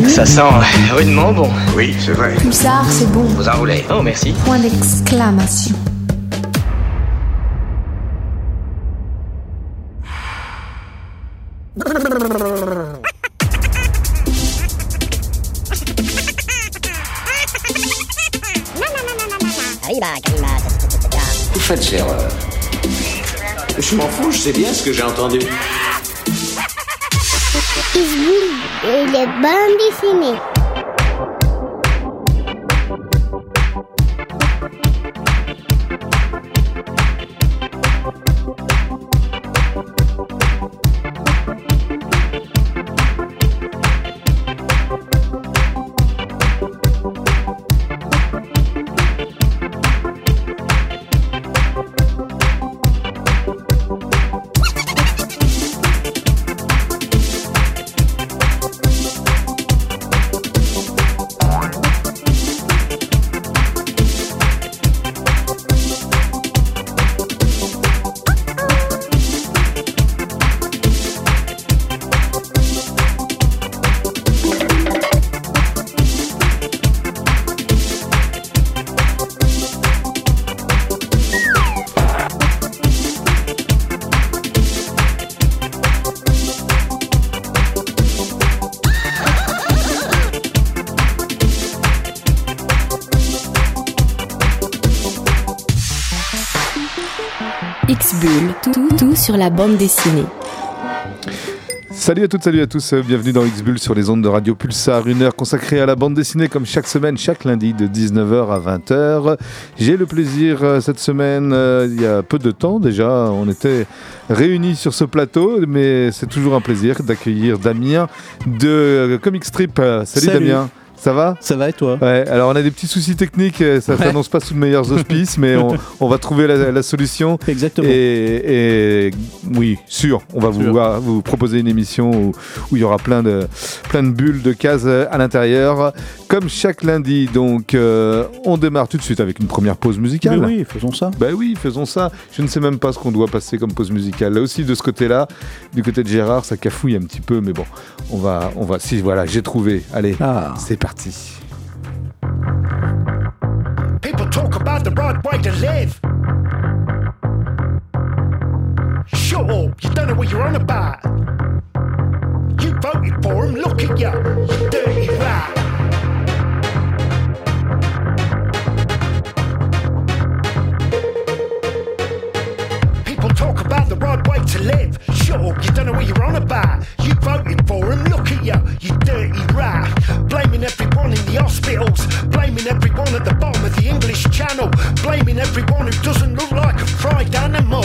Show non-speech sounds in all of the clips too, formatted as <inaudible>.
X-Bull. Ça sent rudement bon. Oui, c'est vrai. Pulsar, c'est bon. Vous enroulez. Oh, merci. Point d'exclamation. Vous faites erreur. Je m'en fous, je sais bien ce que j'ai entendu. Et les bandes dessinées. X-Bull, la bande dessinée. Salut à toutes, salut à tous, bienvenue dans X-Bull sur les ondes de Radio Pulsar, une heure consacrée à la bande dessinée comme chaque semaine, chaque lundi de 19h à 20h. J'ai le plaisir euh, cette semaine, euh, il y a peu de temps déjà, on était réunis sur ce plateau, mais c'est toujours un plaisir d'accueillir Damien de euh, Comic Strip. Salut, Salut. Damien, ça va Ça va et toi Ouais, alors on a des petits soucis techniques, euh, ça Ouais. s'annonce pas sous de meilleurs <laughs> auspices, mais on, on va trouver la, la solution. Exactement. Et, et oui, sûr, on va vous, proposer une émission où, où il y aura plein de, plein de bulles, de cases euh, à l'intérieur. Comme chaque lundi, donc euh, on démarre tout de suite avec une première pause musicale. Mais oui, faisons ça. Ben oui, faisons ça. Je ne sais même pas ce qu'on doit passer comme pause musicale. Là aussi, de ce côté-là, du côté de Gérard, ça cafouille un petit peu, mais bon, on va, on va. Si voilà, j'ai trouvé. Allez, Ah. c'est parti. People talk about the right way to live. Shut up, you don't know what you're on about. You voted for him, look at you, you dirty rat. People talk about the right way to live. Shut up, you don't know what you're on about. You voted for him, look at you, you dirty rat. Blaming everyone in the hospitals, blaming everyone at the bottom of the English Channel, blaming everyone who doesn't look like a fried animal.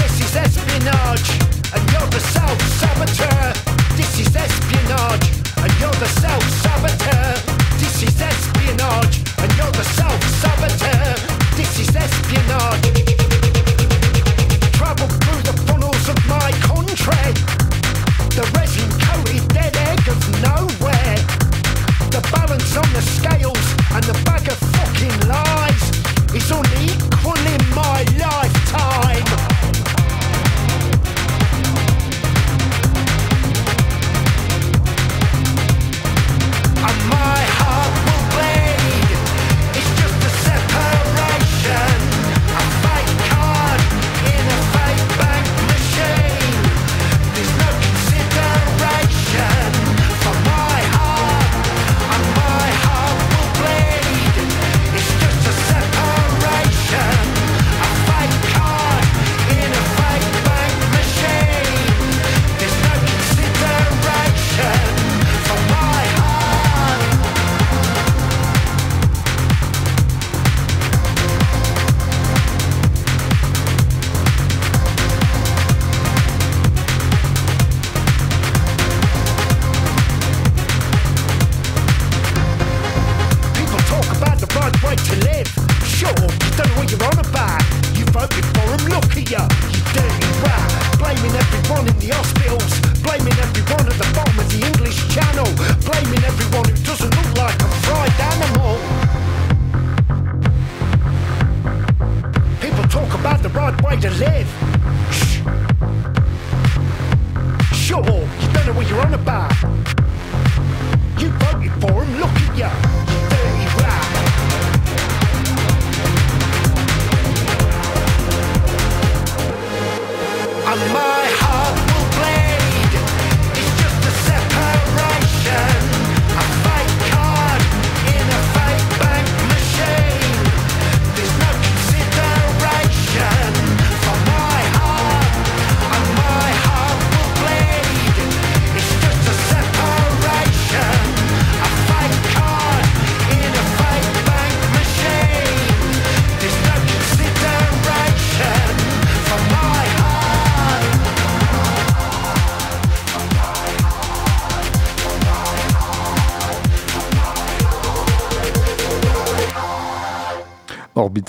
This is espionage, and you're the self-saboteur. This is espionage, and you're the self-saboteur. This is espionage, and you're the self-saboteur. This is espionage. Travel through the funnels of my country. The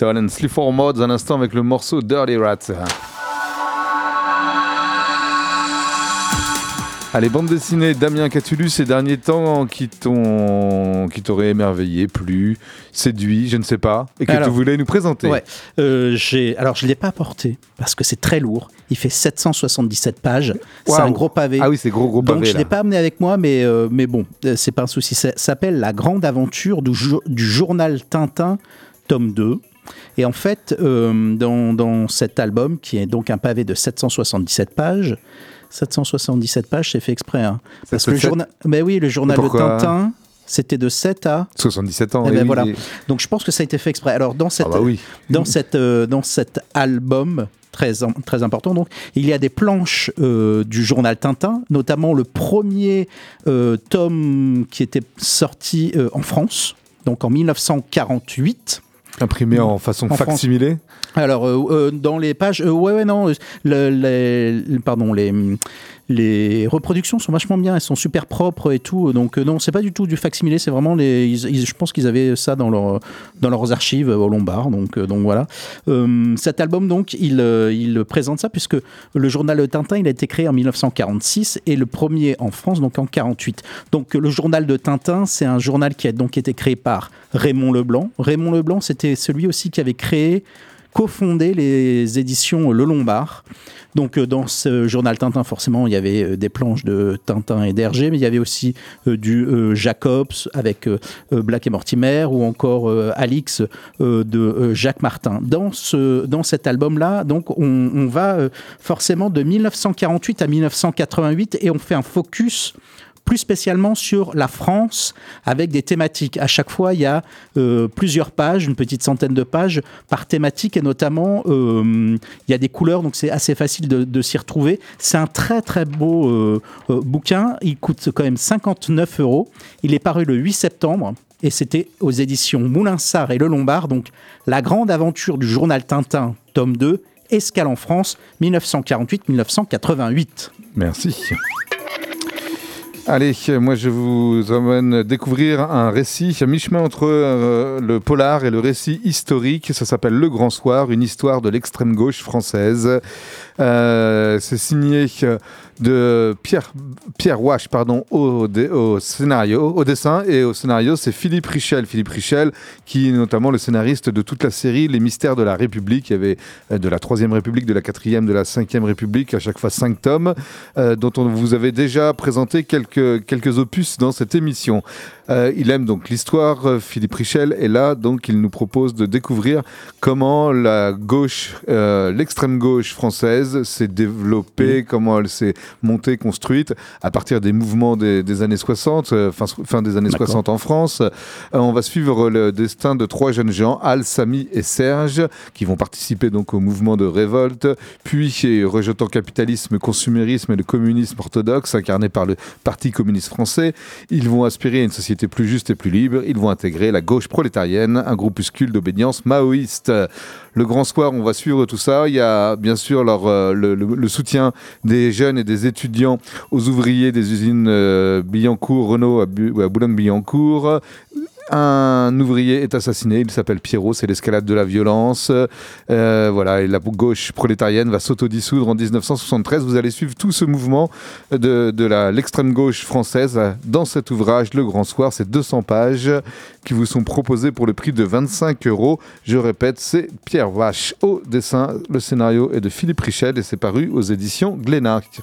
Orbital and Sleaford Mods, un instant avec le morceau Dirty Rats. Allez, bande dessinée, Damien, qu'as-tu lu ces derniers temps qui t'ont, qui t'auraient émerveillé, plu, séduit, je ne sais pas, et que Alors, tu voulais nous présenter Ouais. Euh, j'ai, alors, je ne l'ai pas apporté parce que c'est très lourd. Il fait 777 pages. C'est un gros pavé. Ah oui, c'est gros gros Donc pavé je là. l'ai pas amené avec moi, mais, euh, mais bon, euh, c'est pas un souci. Ça s'appelle La Grande Aventure du, du journal Tintin, tome 2. Et en fait, euh, dans, dans cet album, qui est donc un pavé de 777 pages, 777 pages, c'est fait exprès. hein. Parce que le 777? journal, mais oui, le journal de Tintin, c'était de 7 à 77 ans. Eh et ben oui, voilà. et- donc je pense que ça a été fait exprès. Alors dans cette, Ah bah oui. dans cette, euh, dans cet album très, très important, donc il y a des planches euh, du journal Tintin, notamment le premier euh, tome qui était sorti en France, donc en 1948. Imprimé en façon En France. facsimilée. Alors, euh, euh, dans les pages, euh, ouais, ouais, non, le- les, le- pardon, les, les reproductions sont vachement bien, elles sont super propres et tout. Donc, euh, non, c'est pas du tout du facsimilé, c'est vraiment les. je pense qu'ils avaient ça dans, leur, dans leurs archives euh, au Lombard. Donc, euh, donc voilà. Cet album, donc, il, il présente ça puisque le journal Tintin, il a été créé en 1946 et le premier en France, donc en 48. Donc, le journal de Tintin, c'est un journal qui a donc été créé par Raymond Leblanc. Raymond Leblanc, c'était celui aussi qui avait créé cofondé les éditions Le Lombard. Donc euh, dans ce journal Tintin, forcément, il y avait euh, des planches de Tintin et d'Hergé, mais il y avait aussi euh, du Jacobs avec Black et Mortimer ou encore Alix de Jacques Martin. Dans, ce, cet album-là, donc on, on va forcément de 1948 à 1988 et on fait un focus plus spécialement sur la France avec des thématiques. À chaque fois, il y a euh, plusieurs pages, une petite centaine de pages par thématique et notamment euh, il y a des couleurs, donc c'est assez facile de, s'y retrouver. C'est un très très beau euh, bouquin. Il coûte quand même 59 euros. Il est paru le 8 septembre. Et c'était aux éditions Moulinsart et Le Lombard, donc La grande aventure du journal Tintin, tome 2, Escale en France, 1948-1988. Merci. Allez, moi je vous emmène découvrir un récit à mi-chemin entre euh, le polar et le récit historique. Ça s'appelle Le Grand Soir, une histoire de l'extrême gauche française. Euh, C'est signé euh, de Pierre, Pierre Wache pardon, au, au scénario, au dessin et au scénario, c'est Philippe Richel. Philippe Richel, qui est notamment le scénariste de toute la série Les Mystères de la République. Il y avait euh, de la Troisième République, de la Quatrième, de la Cinquième République, à chaque fois cinq tomes, dont on vous avait déjà présenté quelques, quelques opus dans cette émission. Il aime donc l'histoire, Philippe Richel, et là, donc, il nous propose de découvrir comment la gauche, l'extrême gauche française s'est développée, comment elle s'est montée, construite à partir des mouvements des, des années 60, euh, fin, fin des années D'accord. 60 en France. Euh, on va suivre le destin de trois jeunes gens, Al, Samy et Serge, qui vont participer donc au mouvement de révolte, puis rejetant capitalisme, consumérisme et le communisme orthodoxe incarné par le Parti communiste français, ils vont aspirer à une société plus juste et plus libre. Ils vont intégrer la gauche prolétarienne, un groupuscule d'obédience maoïste. Le Grand Soir, on va suivre tout ça. Il y a bien sûr leur, euh, le, soutien des jeunes et des étudiants aux ouvriers des usines euh, Billancourt, Renault à Boulogne-Billancourt. Un ouvrier est assassiné, il s'appelle Pierrot, c'est l'escalade de la violence. Euh, voilà, la gauche prolétarienne va s'autodissoudre en 1973. Vous allez suivre tout ce mouvement de, de l'extrême gauche française dans cet ouvrage, Le Grand Soir. C'est 200 pages qui vous sont proposées pour le prix de 25 euros. Je répète, c'est Pierre Vache au dessin. Le scénario est de Philippe Richel et c'est paru aux éditions Glénarc.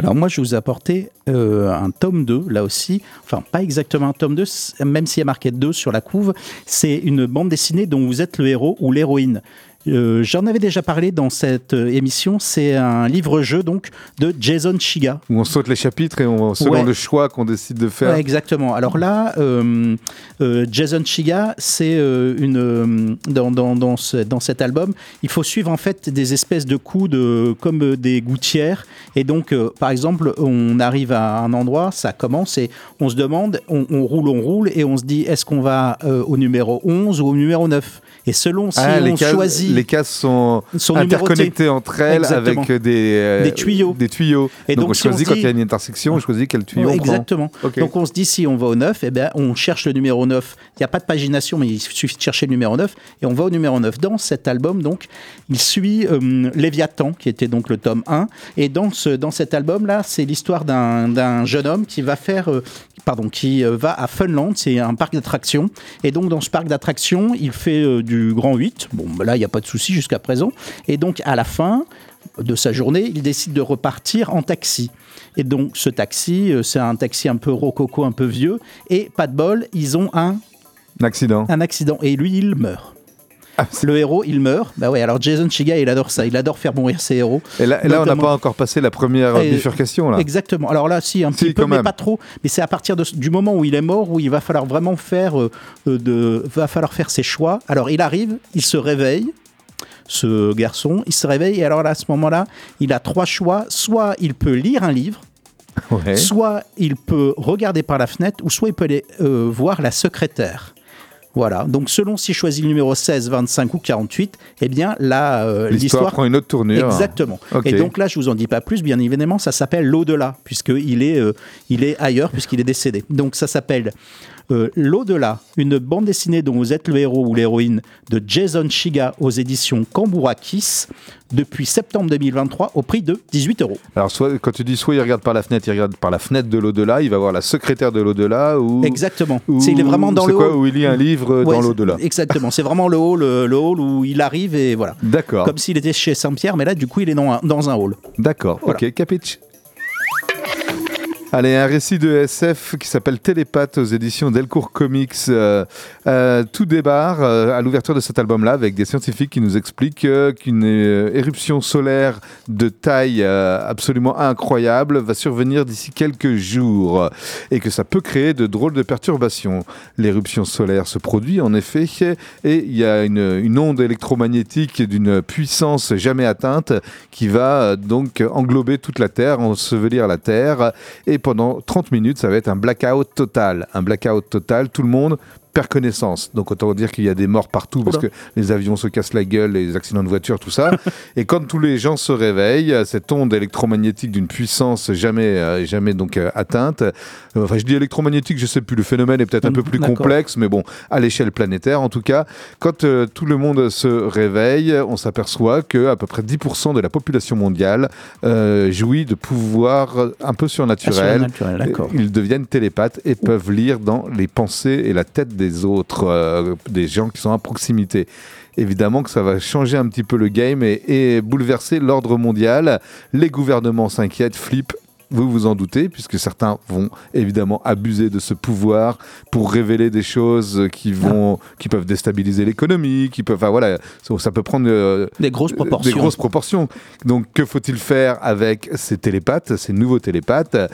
Alors moi, je vous ai apporté euh, un tome 2, là aussi. Enfin, pas exactement un tome 2, c- même s'il y a marqué 2 sur la couve. C'est une bande dessinée dont vous êtes le héros ou l'héroïne. Euh, J'en avais déjà parlé dans cette euh, émission. C'est un livre-jeu donc de Jason Chiga. Où on saute les chapitres et on, selon Ouais. le choix qu'on décide de faire. Ouais, exactement. Alors là, euh, euh, Jason Chiga, c'est une dans, dans, dans, ce- dans cet album, il faut suivre en fait des espèces de coups de comme des gouttières. Et donc, par exemple, on arrive à un endroit, ça commence et on se demande, on, on roule, on roule et on se dit, est-ce qu'on va au numéro 11 ou au numéro 9 Et selon si Ah, les on cases, choisit les cases sont, sont interconnectées entre elles Exactement. avec des, euh, Des tuyaux. Des tuyaux. Et donc, donc, on si on choisit quand dit- il y a une intersection, on choisit quel tuyau Ouais, on prend. exactement. Ok. Donc on se dit si on va au 9, eh ben, on cherche le numéro 9. Il n'y a pas de pagination, mais il suffit de chercher le numéro 9 et on va au numéro 9. Dans cet album, donc, il suit euh, Léviathan, qui était donc le tome 1. Et dans, ce, dans cet album-là, c'est l'histoire d'un jeune homme qui va faire. euh, Pardon, qui euh, va à Funland, c'est un parc d'attractions. Et donc, dans ce parc d'attractions, il fait euh, du grand 8. Bon, ben là, il n'y a pas de souci jusqu'à présent. Et donc, à la fin de sa journée, il décide de repartir en taxi. Et donc, ce taxi, euh, c'est un taxi un peu rococo, un peu vieux. Et pas de bol, ils ont un, Un accident. un accident. Et lui, il meurt. Ah, Le héros, il meurt. Bah ouais, alors Jason Chiga, il adore ça. Il adore faire mourir ses héros. et là, et là, on n'a pas encore passé la première Et- bifurcation. Là. Exactement. Alors là, si, un Si, petit peu, mais même. pas trop. Mais c'est à partir de, du moment où il est mort où il va falloir vraiment faire, euh, euh, de, va falloir faire ses choix. Alors il arrive, il se réveille. Ce garçon, il se réveille et alors là, à ce moment-là, il a trois choix. Soit il peut lire un livre, Ouais. soit il peut regarder par la fenêtre, ou soit il peut aller euh, voir la secrétaire. Voilà, donc selon s'il choisit le numéro 16, 25 ou 48, eh bien là, euh, L'histoire prend une autre tournure. Exactement. Et donc là, je vous en dis pas plus. Bien évidemment, ça s'appelle l'au-delà, puisqu'il est, euh, il est ailleurs, puisqu'il est décédé. Donc ça s'appelle euh, l'au-delà, une bande dessinée dont vous êtes le héros ou l'héroïne de Jason Chiga aux éditions Kambourakis depuis septembre 2023 au prix de 18 euros. Alors, soit, quand tu dis soit il regarde par la fenêtre, il regarde par la fenêtre de l'au-delà, il va voir la secrétaire de l'au-delà ou. Exactement. ou- C'est il est vraiment dans le quoi, hall. Où il lit un livre Ouais, dans l'au-delà. Exactement. C'est vraiment le hall, euh, le hall où il arrive et voilà. D'accord. Comme s'il était chez Saint-Pierre, mais là, du coup, il est dans un, dans un hall. D'accord, Voilà. ok, capiche. Allez, un récit de SF qui s'appelle Télépathe aux éditions Delcourt Comics. Euh, euh, tout débarre euh, à l'ouverture de cet album-là avec des scientifiques qui nous expliquent qu'une éruption solaire de taille absolument incroyable va survenir d'ici quelques jours et que ça peut créer de drôles de perturbations. L'éruption solaire se produit en effet et il y a une, une onde électromagnétique d'une puissance jamais atteinte qui va donc englober toute la Terre, ensevelir la Terre et pendant 30 minutes ça va être un blackout total. Un blackout total, tout le monde perd connaissance. Donc autant dire qu'il y a des morts partout parce que les avions se cassent la gueule, les accidents de voiture, tout ça. <laughs> et quand tous les gens se réveillent, cette onde électromagnétique d'une puissance jamais, euh, jamais donc euh, atteinte. euh, Enfin, je dis électromagnétique, je sais plus. Le phénomène est peut-être un peu plus D'accord. complexe, mais bon, à l'échelle planétaire, en tout cas, quand euh, tout le monde se réveille, on s'aperçoit que à peu près 10% de la population mondiale euh, jouit de pouvoirs un peu surnaturels. Ils deviennent télépathes et peuvent lire dans les pensées et la tête des autres, euh, des gens qui sont à proximité. Évidemment que ça va changer un petit peu le game et, et bouleverser l'ordre mondial. Les gouvernements s'inquiètent, flippent. Vous vous en doutez, puisque certains vont évidemment abuser de ce pouvoir pour révéler des choses qui vont, qui peuvent déstabiliser l'économie, qui peuvent, enfin voilà, ça, ça peut prendre euh, Des grosses proportions. des grosses proportions. Donc, que faut-il faire avec ces télépathes, ces nouveaux télépathes?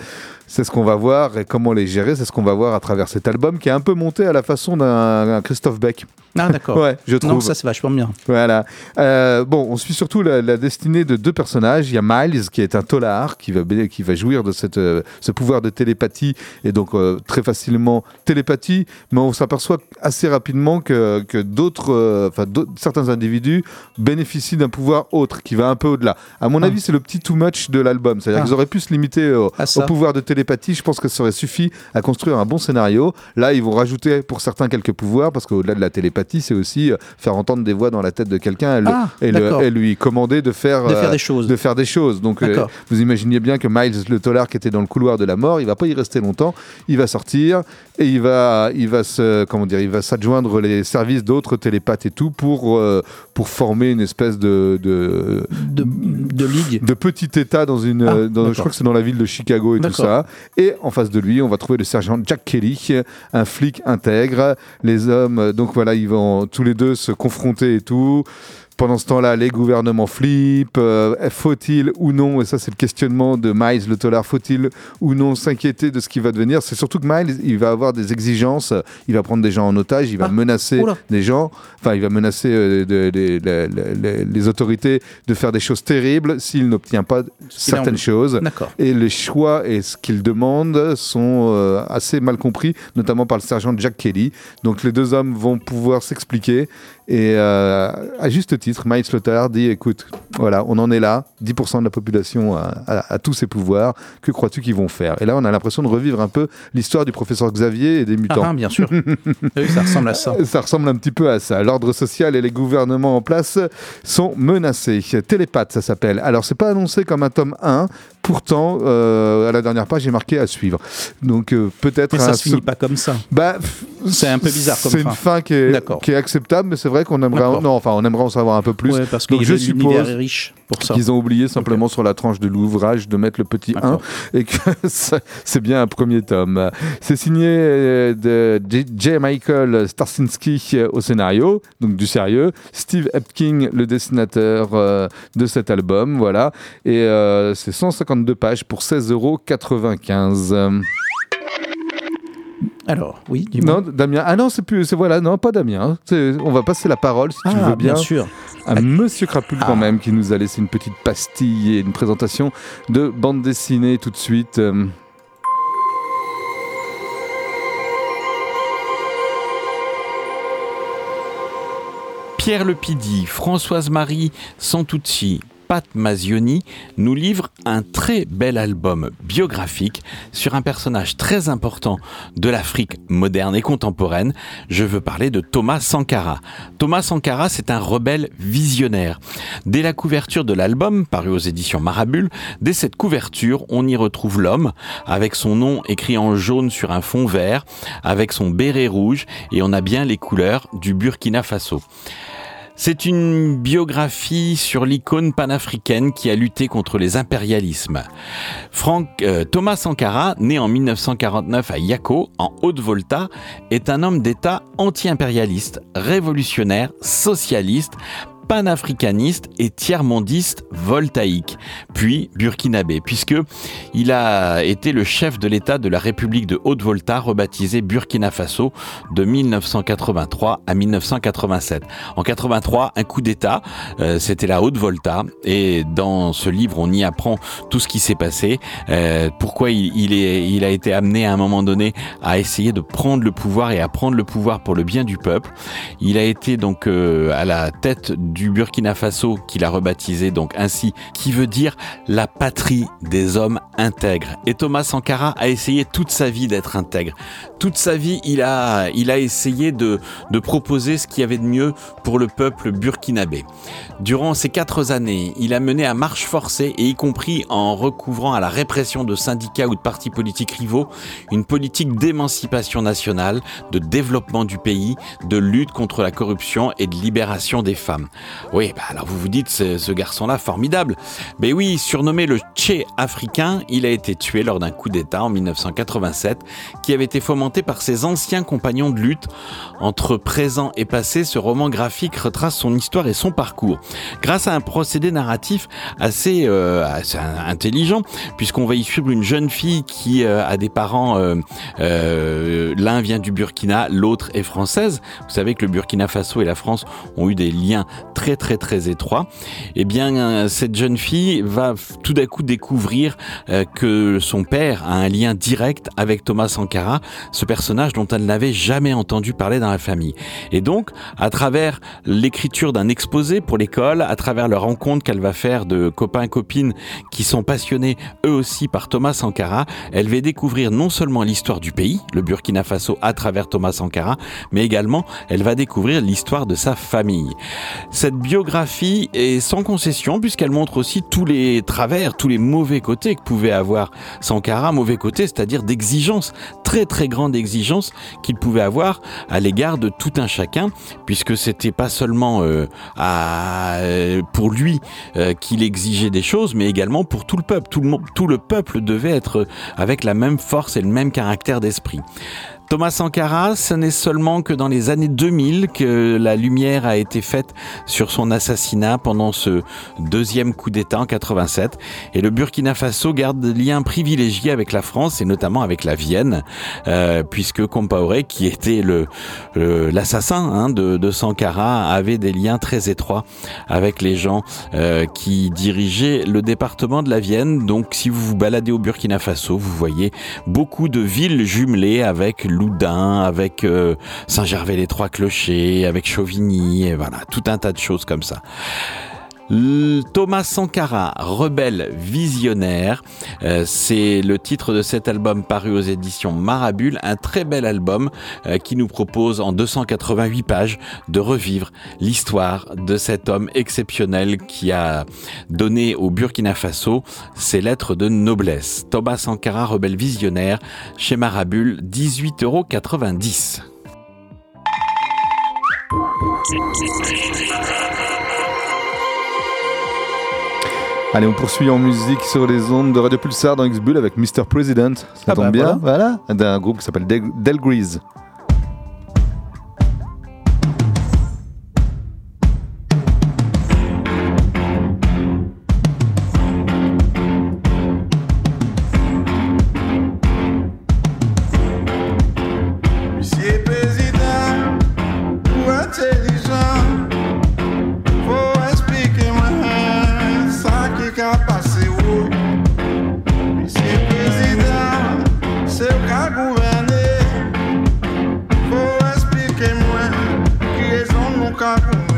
C'est ce qu'on va voir et comment les gérer. C'est ce qu'on va voir à travers cet album qui est un peu monté à la façon d'un un Christophe Beck. Ah, d'accord. <laughs> Ouais, je trouve. Non, ça, c'est vachement bien. Voilà. Euh, bon, on suit surtout la, la destinée de deux personnages. Il y a Miles, qui est un tolard, qui va, qui va jouir de cette, euh, ce pouvoir de télépathie, et donc euh, très facilement télépathie, mais on s'aperçoit assez rapidement que, que d'autres, enfin, certains individus bénéficient d'un pouvoir autre, qui va un peu au-delà. À mon Ah. avis, c'est le petit too much de l'album. C'est-à-dire Ah. qu'ils auraient pu se limiter au, Ah, au pouvoir de télépathie, je pense que ça aurait suffi à construire un bon scénario. Là, ils vont rajouter pour certains quelques pouvoirs, parce qu'au-delà de la télépathie, c'est aussi euh, faire entendre des voix dans la tête de quelqu'un et, le- Ah, et le- d'accord. et lui commander de faire, De faire euh, des choses. de faire des choses. Donc, euh, vous imaginez bien que Miles le Tollard, qui était dans le couloir de la mort, il va pas y rester longtemps. Il va sortir et il va, il va se, comment dire, il va s'adjoindre les services d'autres télépathes et tout pour, euh, pour former une espèce de, de, De, de ligue. de petit état dans une, Ah, dans- je crois que c'est dans la ville de Chicago et tout D'accord. Et en face de lui, on va trouver le sergent Jack Kelly, un flic intègre. Les hommes, donc voilà, ils vont tous les deux se confronter et tout. Pendant ce temps-là, les gouvernements flippent. Euh, faut-il ou non, et ça c'est le questionnement de Miles le Tollard, faut-il ou non s'inquiéter de ce qui va devenir? C'est surtout que Miles, il va avoir des exigences. Il va prendre des gens en otage, il va Ah, menacer oula. des gens. Enfin, il va menacer euh, de- de- de- de- de- les autorités de faire des choses terribles s'il n'obtient pas certaines choses. Et les choix et ce qu'il demande sont euh, assez mal compris, notamment par le sergent Jack Kelly. Donc les deux hommes vont pouvoir s'expliquer. Et euh, à juste titre, Miles Lothar dit écoute, voilà, on en est là, 10% de la population a, a- a tous ces pouvoirs, que crois-tu qu'ils vont faire? Et là, on a l'impression de revivre un peu l'histoire du professeur Xavier et des mutants. ah, bien sûr. <laughs> oui, ça ressemble à ça. Ça ressemble un petit peu à ça. L'ordre social et les gouvernements en place sont menacés. Télépathe, ça s'appelle. Alors, c'est pas annoncé comme un tome 1. Pourtant, euh, à la dernière page, j'ai marqué à suivre. Donc, euh, peut-être Mais ça se finit pas comme ça. Bah, C'est un peu bizarre comme C'est fin. une fin qui est, D'accord. qui est acceptable, mais c'est vrai qu'on aimerait, D'accord. non, enfin, on aimerait en savoir un peu plus. Ouais, parce que Donc, je suppose est riche pour ça. qu'ils ont oublié simplement sur la tranche de l'ouvrage de mettre le petit 1 D'accord. et que <laughs> c'est bien un premier tome. C'est signé euh, de J. Michael Starsinski euh, au scénario, donc du sérieux, Steve Epking le dessinateur euh, de cet album, voilà, et euh, c'est 152 pages pour 16,95€. Alors, oui, dis-moi. Non, Damien. Ah non, c'est plus, c'est voilà, non, pas Damien. hein. On va passer la parole si tu Ah, veux bien. bien sûr. à Monsieur Crapule quand Ah. même qui nous a laissé une petite pastille et une présentation de bande dessinée tout de suite. Euh, Pierre Lepidi, Françoise-Marie Santucci, Pat Mazioni nous livrent un très bel album biographique sur un personnage très important de l'Afrique moderne et contemporaine. Je veux parler de Thomas Sankara. Thomas Sankara, c'est un rebelle visionnaire. Dès la couverture de l'album, paru aux éditions Marabule, dès cette couverture, on y retrouve l'homme avec son nom écrit en jaune sur un fond vert, avec son béret rouge, et on a bien les couleurs du Burkina Faso. C'est une biographie sur l'icône panafricaine qui a lutté contre les impérialismes. Frank, euh, Thomas Sankara, né en 1949 à Yako, en Haute-Volta, est un homme d'État anti-impérialiste, révolutionnaire, socialiste, panafricaniste et tiers-mondiste voltaïque, puis burkinabé, puisque il a été le chef de l'État de la République de Haute-Volta, rebaptisé Burkina Faso, de 1983 à 1987. En 83, un coup d'État, euh, c'était la Haute-Volta, et dans ce livre, on y apprend tout ce qui s'est passé, euh, pourquoi il, il est, il a été amené à un moment donné à essayer de prendre le pouvoir et à prendre le pouvoir pour le bien du peuple. Il a été donc euh, à la tête du Burkina Faso qu'il a rebaptisé donc ainsi, qui veut dire la patrie des hommes intègres. Et Thomas Sankara a essayé toute sa vie d'être intègre. Toute sa vie, il a, il a essayé de, de proposer ce qu'il y avait de mieux pour le peuple burkinabé. Durant ces quatre années, il a mené à marche forcée, et y compris en recouvrant à la répression de syndicats ou de partis politiques rivaux, une politique d'émancipation nationale, de développement du pays, de lutte contre la corruption et de libération des femmes. Oui, bah alors vous vous dites, ce, garçon-là, formidable. Mais oui, surnommé le Tché africain, il a été tué lors d'un coup d'État en 1987, qui avait été fomenté par ses anciens compagnons de lutte. Entre présent et passé, ce roman graphique retrace son histoire et son parcours. Grâce à un procédé narratif assez, euh, intelligent, puisqu'on va y suivre une jeune fille qui euh, a des parents, euh, l'un vient du Burkina, l'autre est française. Vous savez que le Burkina Faso et la France ont eu des liens très très très étroit, eh bien euh, cette jeune fille va tout d'un coup découvrir euh, que son père a un lien direct avec Thomas Sankara, ce personnage dont elle n'avait jamais entendu parler dans la famille. Et donc, à travers l'écriture d'un exposé pour l'école, à travers la rencontre qu'elle va faire de copains copines qui sont passionnés eux aussi par Thomas Sankara, elle va découvrir non seulement l'histoire du pays, le Burkina Faso à travers Thomas Sankara, mais également elle va découvrir l'histoire de sa famille. Cette biographie est sans concession puisqu'elle montre aussi tous les travers, tous les mauvais côtés que pouvait avoir Sankara, mauvais côtés, c'est-à-dire d'exigence, très très grande exigence qu'il pouvait avoir à l'égard de tout un chacun, puisque c'était pas seulement euh, à, euh, pour lui euh, qu'il exigeait des choses, mais également pour tout le peuple. Tout le, monde- tout le peuple devait être avec la même force et le même caractère d'esprit. Thomas Sankara, ce n'est seulement que dans les années 2000 que la lumière a été faite sur son assassinat pendant ce deuxième coup d'État en 87. Et le Burkina Faso garde des liens privilégiés avec la France et notamment avec la Vienne, euh, puisque Compaoré, qui était le l'assassin hein, de, Sankara, avait des liens très étroits avec les gens euh, qui dirigeaient le département de la Vienne. Donc si vous vous baladez au Burkina Faso, vous voyez beaucoup de villes jumelées avec Avec euh, Saint-Gervais-les-Trois-Clochers, avec Chauvigny, et voilà, tout un tas de choses comme ça. Thomas Sankara, rebelle visionnaire, euh, c'est le titre de cet album paru aux éditions Marabule, un très bel album euh, qui nous propose en 288 pages de revivre l'histoire de cet homme exceptionnel qui a donné au Burkina Faso ses lettres de noblesse. Thomas Sankara, rebelle visionnaire, chez Marabule, 18,90 euros. Allez, on poursuit en musique sur les ondes de Radio Pulsar dans X-Bull avec Mr. President. Ça Ah tombe bah bien, voilà. D'un groupe qui s'appelle Del, Del son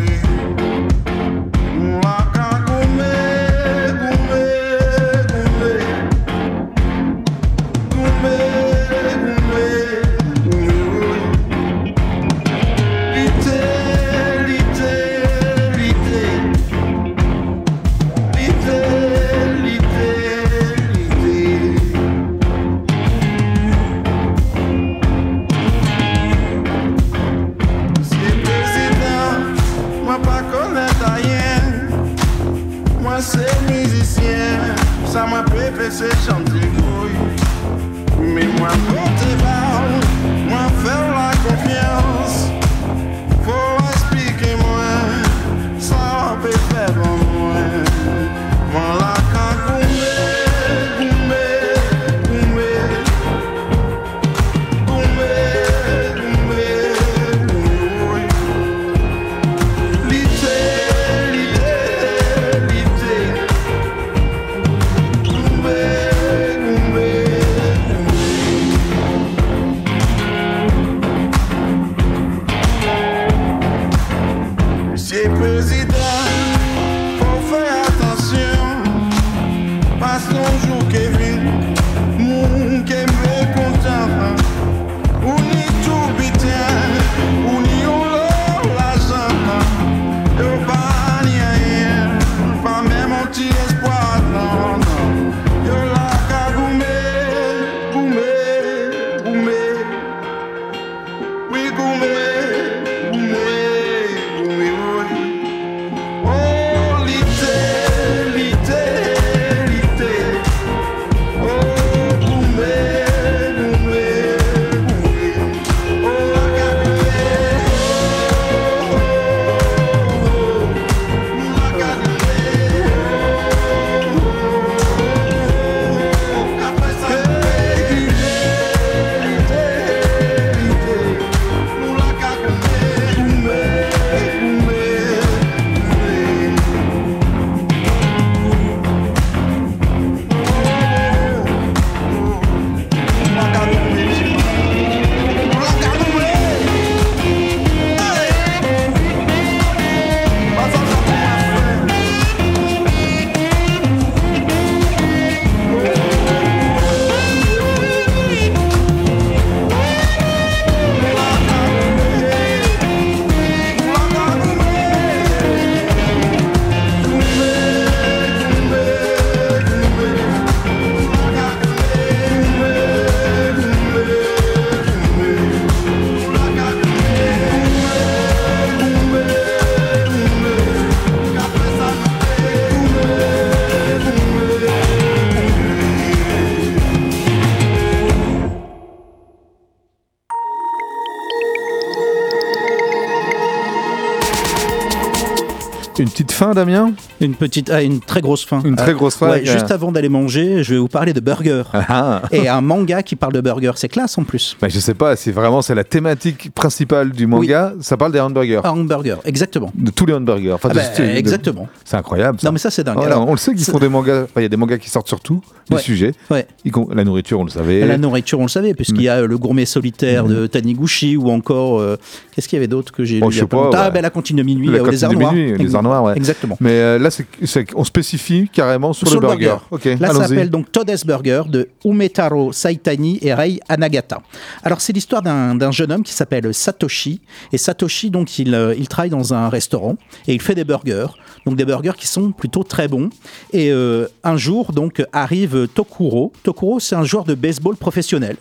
fin, Damien? Une petite, ah, une très grosse fin. Une très grosse Ouais, avec, euh, juste avant d'aller manger, je vais vous parler de burger. Ah. Et un manga qui parle de burger, c'est classe en plus. Bah, je sais pas, c'est vraiment c'est la thématique principale du manga. Ça parle des hamburgers. Un hamburger, exactement. De tous les hamburgers. Enfin, Ah bah, de- exactement. C'est incroyable. ça. Non mais ça c'est dingue. Alors, on le sait qu'ils font des mangas. Enfin, il y a des mangas qui sortent sur tout, les Ouais. sujets. Ouais. La nourriture, on le savait. La nourriture, on le savait, puisqu'il y a euh, le gourmet solitaire de Taniguchi ou encore. euh, Qu'est-ce qu'il y avait d'autre que j'ai Oh, lu je sais pas Ah, ben la cantine de minuit, La euh, les arts noirs. minuit, les arts noirs, ouais. Exactement. Mais là, c'est- on spécifie carrément sur, Sur le burger. Là, ça s'appelle donc Todes Burger de Umetaro Saitani et Rei Anagata. Alors, c'est l'histoire d'un jeune homme qui s'appelle Satoshi. Et Satoshi, donc, il, euh, il travaille dans un restaurant et il fait des burgers. Donc, des burgers qui sont plutôt très bons. Et euh, un jour, donc, arrive Tokuro. Tokuro, c'est un joueur de baseball professionnel.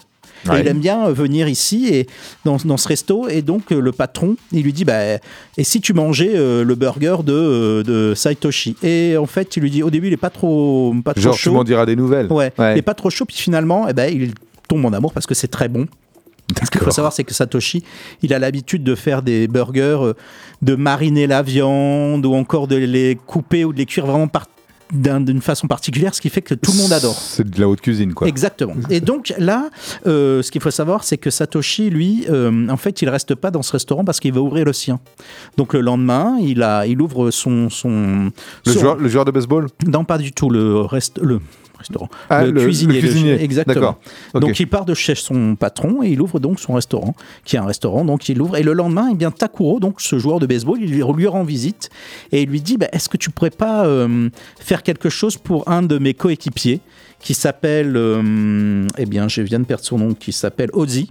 Et il aime bien euh, venir ici et dans, dans ce resto. Et donc euh, le patron il lui dit bah et si tu mangeais euh, le burger de, de Saitoshi? Et en fait il lui dit au début il est pas trop pas trop Genre, tu chaud. m'en diras des nouvelles. Ouais, Ouais. il est pas trop chaud, puis finalement, eh ben, il tombe en amour parce que c'est très bon. Ce qu'il faut savoir, c'est que Satoshi, il a l'habitude de faire des burgers, euh, de mariner la viande ou encore de les couper ou de les cuire vraiment par- d'un- d'une façon particulière, ce qui fait que tout le monde adore. C'est de la haute cuisine, quoi. Exactement. Et donc là, euh, ce qu'il faut savoir, c'est que Satoshi, lui, euh, en fait, il reste pas dans ce restaurant parce qu'il va ouvrir le sien. Donc le lendemain, il, a, il ouvre son... son Le, son- joueur, le joueur de baseball? Non, pas du tout. Le reste... Le restaurant. Ah, le, le- cuisinier. le cuisinier. exactement. D'accord. Ok. Donc il part de chez son patron et il ouvre donc son restaurant, qui est un restaurant, donc il ouvre. Et le lendemain, eh bien Takuro, donc ce joueur de baseball, il lui lui rend visite et il lui dit bah, Est-ce que tu pourrais pas euh, faire quelque chose pour un de mes coéquipiers qui s'appelle, euh, eh bien, je viens de perdre son nom, qui s'appelle Ozzy.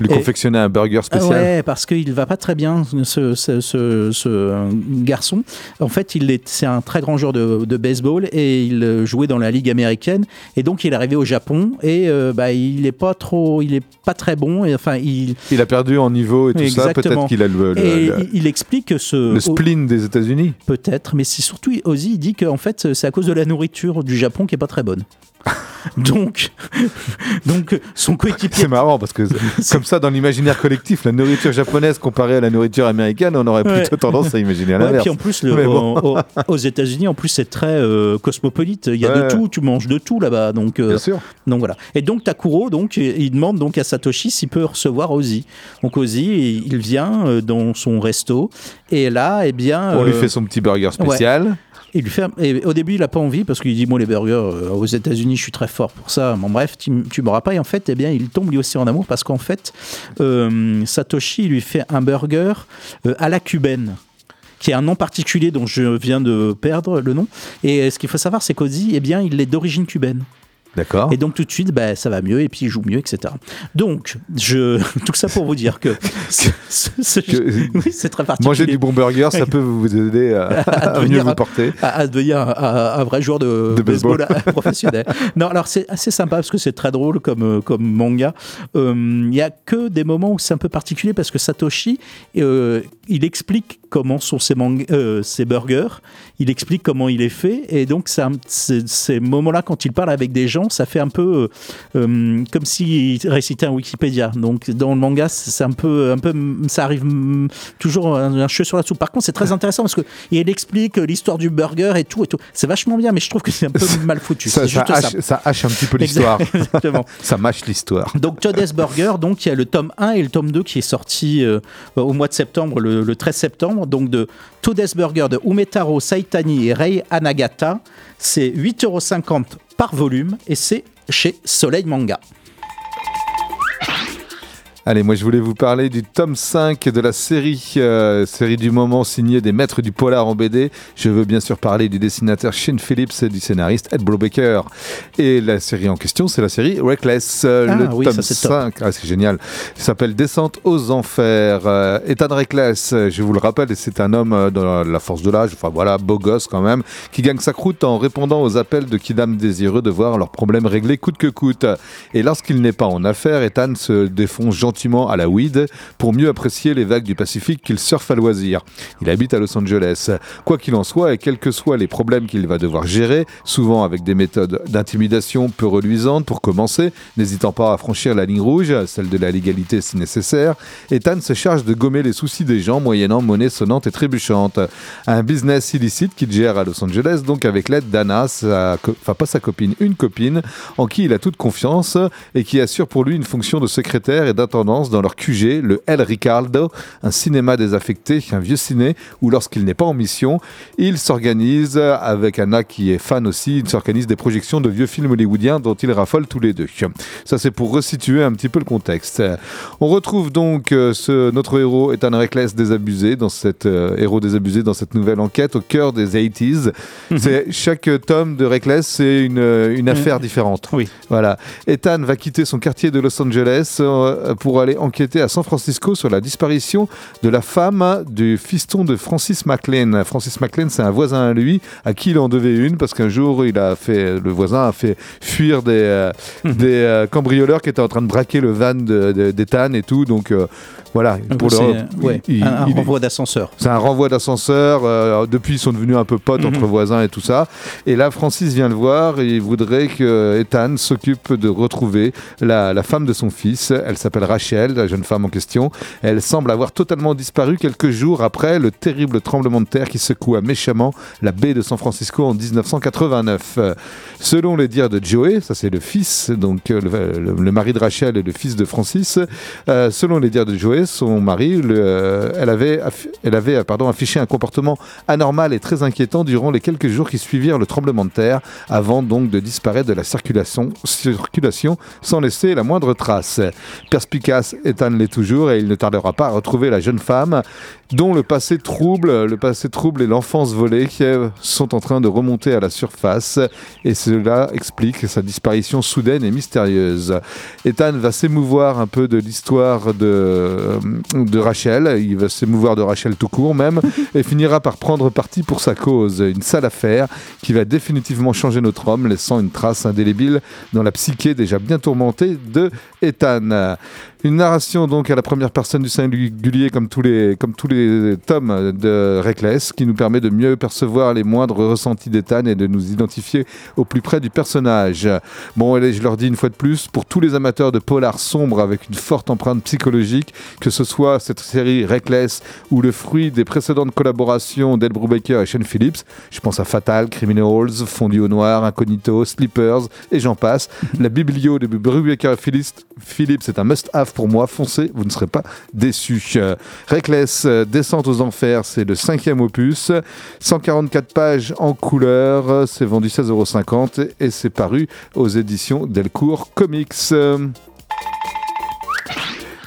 Lui Et- confectionner un burger Ah spécial. ouais, parce qu'il va pas très bien, ce, ce- ce- ce, euh, garçon. En fait, il est, c'est un très grand joueur de, de baseball et il euh, jouait dans la ligue américaine. Et donc, il est arrivé au Japon et euh, bah, il est pas trop, il est pas très bon. Et enfin, il, Il a perdu en niveau et tout ça. Peut-être qu'il a le, le- et le- il- il explique que ce le spleen des États-Unis. Peut-être, mais c'est surtout Ozzy il dit qu'en fait c'est à cause de la nourriture du Japon qui est pas très bonne. <laughs> donc, <laughs> donc son coéquipier C'est marrant parce que <laughs> comme ça, dans l'imaginaire collectif, la nourriture japonaise comparée à la nourriture américaine, on aurait Ouais. plutôt tendance à imaginer Ouais, l'inverse. puis en plus, le- bon. au- aux États-Unis, en plus, c'est très euh, cosmopolite. Il y a Ouais. de tout, tu manges de tout là-bas. Donc, euh, Bien sûr. donc voilà. Et donc Takuro, donc, il demande donc à Satoshi s'il peut recevoir Ozzy. Donc Ozzy, il vient euh, dans son resto et là, eh bien, On lui fait son petit burger spécial. Et au début, il a pas envie parce qu'il dit Moi, les burgers euh, aux États-Unis, je suis très fort pour ça. Bon, bref, tu, tu m'auras pas. Et en fait, eh bien, il tombe lui aussi en amour parce qu'en fait, euh, Satoshi lui fait un burger euh, à la cubaine qui est un nom particulier dont je viens de perdre le nom. Et ce qu'il faut savoir, c'est qu'Ozzy, eh bien, il est d'origine cubaine. D'accord. Et donc tout de suite, bah, ça va mieux et puis il joue mieux, etc. Donc, je... <laughs> tout ça pour vous dire que, <laughs> ce- ce- Que- oui, c'est très particulier. Manger du bon burger, ça peut vous aider à, <laughs> à mieux devenir vous un- porter. à, à devenir un, vrai joueur de, De baseball. baseball, professionnel. non, alors c'est assez sympa parce que c'est très drôle comme, euh, comme manga. Euh, Il y a que des moments où c'est un peu particulier parce que Satoshi, euh, il explique comment sont ses, euh, ses burgers, il explique comment il est fait et donc c'est- ces moments-là quand il parle avec des gens, ça fait un peu euh, euh, comme s'il récitait un Wikipédia. Donc dans le manga, c'est un peu, un peu, ça arrive toujours un, un cheveu sur la soupe. Par contre, c'est très intéressant parce que il explique l'histoire du burger et tout et tout. C'est vachement bien, mais je trouve que c'est un peu mal foutu. Ça, ça hache, ça. ça hache un petit peu l'histoire. Exactement. <laughs> ça mâche l'histoire. Donc Todes Burger, donc il y a le tome 1 et le tome 2 qui est sorti euh, au mois de septembre, le, le 13 septembre, donc de Todes Burger de Umetaro Saitani et Rei Anagata. C'est 8,50€ par volume et c'est chez Soleil Manga. Allez, moi je voulais vous parler du tome 5 de la série, euh, série du moment signée des maîtres du polar en BD. Je veux bien sûr parler du dessinateur Shane Phillips et du scénariste Ed Brubaker. Et la série en question, c'est la série Reckless. euh, Ah le oui, tome ça, c'est top. 5, ah, c'est génial, s'appelle Descente aux enfers. Euh, Ethan Reckless, je vous le rappelle, c'est un homme dans la force de l'âge, enfin voilà, beau gosse quand même, qui gagne sa croûte en répondant aux appels de kidam désireux de voir leurs problèmes réglés coûte que coûte. Et lorsqu'il n'est pas en affaires, Ethan se défonce gentiment à la weed pour mieux apprécier les vagues du Pacifique qu'il surfe à loisir. Il habite à Los Angeles. Quoi qu'il en soit, et quels que soient les problèmes qu'il va devoir gérer, souvent avec des méthodes d'intimidation peu reluisantes pour commencer, n'hésitant pas à franchir la ligne rouge, celle de la légalité si nécessaire, Ethan se charge de gommer les soucis des gens moyennant monnaie sonnante et trébuchante. Un business illicite qu'il gère à Los Angeles, donc avec l'aide d'Anna, enfin pas sa copine, une copine, en qui il a toute confiance et qui assure pour lui une fonction de secrétaire et dans leur QG, le El Ricardo, un cinéma désaffecté, un vieux ciné, où lorsqu'il n'est pas en mission, il s'organise, avec Anna qui est fan aussi, il s'organise des projections de vieux films hollywoodiens dont ils raffolent tous les deux. Ça c'est pour resituer un petit peu le contexte. On retrouve donc euh, ce, notre héros Ethan Reckless désabusé dans cette euh, héros désabusé dans cette nouvelle enquête au cœur des 80s. C'est chaque tome de Reckless c'est une, euh, une affaire différente. Oui. Voilà. Ethan va quitter son quartier de Los Angeles euh, pour aller enquêter à San Francisco sur la disparition de la femme du fiston de Francis McLean. Francis McLean, c'est un voisin à lui à qui il en devait une parce qu'un jour, il a fait, le voisin a fait fuir des, euh, des euh, cambrioleurs qui étaient en train de braquer le van de- de- d'Ethan et tout. Donc euh, voilà. Pour C'est, le- ouais, il- un, il- renvoi d'ascenseur. c'est un renvoi d'ascenseur. depuis, ils sont devenus un peu potes Mhm. entre voisins et tout ça. Et là, Francis vient le voir et il voudrait que Ethan s'occupe de retrouver la, la femme de son fils. Elle s'appelle Rachel, la jeune femme en question. Elle semble avoir totalement disparu quelques jours après le terrible tremblement de terre qui secoua méchamment la baie de San Francisco en 1989. Euh, Selon les dires de Joey, ça c'est le fils, donc euh, le, mari de Rachel et le fils de Francis, euh, selon les dires de Joey, son mari, euh, elle avait, elle avait pardon, affiché un comportement anormal et très inquiétant durant les quelques jours qui suivirent le tremblement de terre, avant donc de disparaître de la circulation, circulation sans laisser la moindre trace. Perspicace, Ethan l'est toujours et il ne tardera pas à retrouver la jeune femme dont le passé trouble, le passé trouble et l'enfance volée qui euh, sont en train de remonter à la surface et cela explique sa disparition soudaine et mystérieuse. Ethan va s'émouvoir un peu de l'histoire de, euh, de Rachel, il va s'émouvoir de Rachel tout court même <laughs> et finira par prendre parti pour sa cause, une sale affaire qui va définitivement changer notre homme, laissant une trace indélébile dans la psyché déjà bien tourmentée de Ethan. Une narration donc à la première personne du singulier comme tous les, comme tous les tomes de Reckless qui nous permet de mieux percevoir les moindres ressentis d'Ethan et de nous identifier au plus près du personnage. Bon, je leur dis une fois de plus, pour tous les amateurs de polar sombre avec une forte empreinte psychologique, que ce soit cette série Reckless ou le fruit des précédentes collaborations d'Ed Brubaker et Sean Phillips, je pense à Fatal, Criminals, Fondu au Noir, Incognito, Sleepers et j'en passe. La biblio de Brubaker et Phillips est un must-have pour moi. Foncez, vous ne serez pas déçus. Euh, Reckless, euh, Descente aux Enfers, c'est le cinquième opus. 144 pages en couleur. euh, C'est vendu 16,50€ et c'est paru aux éditions Delcourt Comics.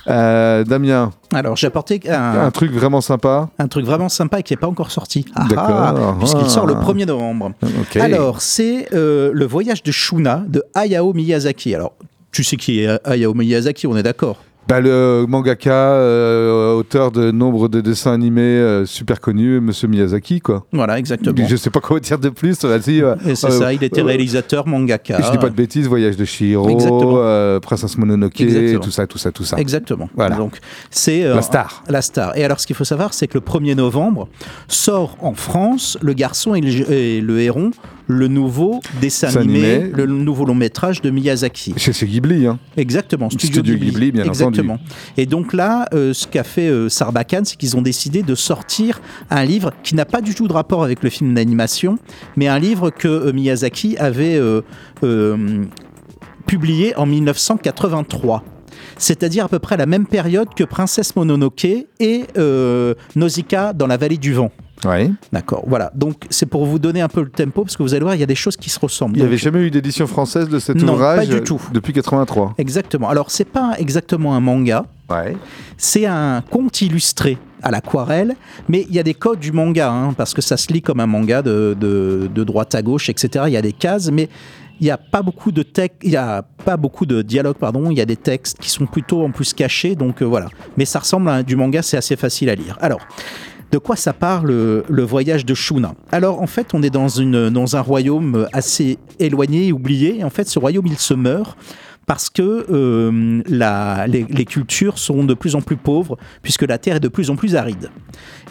Euh, Damien, Alors, j'ai apporté un, un truc vraiment sympa. un truc vraiment sympa et qui n'est pas encore sorti. Ah, D'accord. ah, Puisqu'il sort le Ah. 1er novembre. Ok. Alors, c'est euh, le voyage de Shuna de Hayao Miyazaki. Alors, tu sais qui est Hayao Miyazaki, on est d'accord Bah, le mangaka, euh, auteur de nombre de dessins animés euh, super connus, Monsieur Miyazaki, quoi. Voilà, exactement. Je sais pas quoi dire de plus. Vas-y. euh, Et c'est ça, il était réalisateur, mangaka. Je dis pas de bêtises, Voyage de Chihiro, Princesse Mononoke, Exactement. tout ça, tout ça, tout ça. Exactement. Voilà. Donc, c'est La star. La star. Et alors, ce qu'il faut savoir, c'est que le 1er novembre sort en France Le garçon et le, et le héron, le nouveau dessin animé, animé. le nouveau long métrage de Miyazaki. Chez, chez Ghibli, hein. Exactement, Studio, Studio Ghibli. Ghibli, bien Exactement. Et donc là, euh, ce qu'a fait euh, Sarbacane, c'est qu'ils ont décidé de sortir un livre qui n'a pas du tout de rapport avec le film d'animation, mais un livre que euh, Miyazaki avait euh, publié en 1983. C'est-à-dire à peu près la même période que Princesse Mononoke et euh, Nausicaa dans la vallée du vent. Ouais. D'accord, voilà. Donc c'est pour vous donner un peu le tempo, parce que vous allez voir, il y a des choses qui se ressemblent. Il n'y avait jamais eu d'édition française de cet Non, ouvrage pas du tout. depuis 83. Exactement. Alors c'est pas exactement un manga, Ouais. C'est un conte illustré à l'aquarelle, mais il y a des codes du manga, hein, parce que ça se lit comme un manga de, de- de droite à gauche, etc. Il y a des cases, mais il n'y a pas beaucoup de texte, il y a pas beaucoup de dialogue, pardon. Il y a des textes qui sont plutôt en plus cachés, donc euh, voilà. Mais ça ressemble à du manga, c'est assez facile à lire. Alors. De quoi ça parle le, voyage de Shuna? Alors en fait on est dans, un royaume assez éloigné, oublié. En fait ce royaume il se meurt parce que euh, la- les, les cultures sont de plus en plus pauvres, puisque la terre est de plus en plus aride.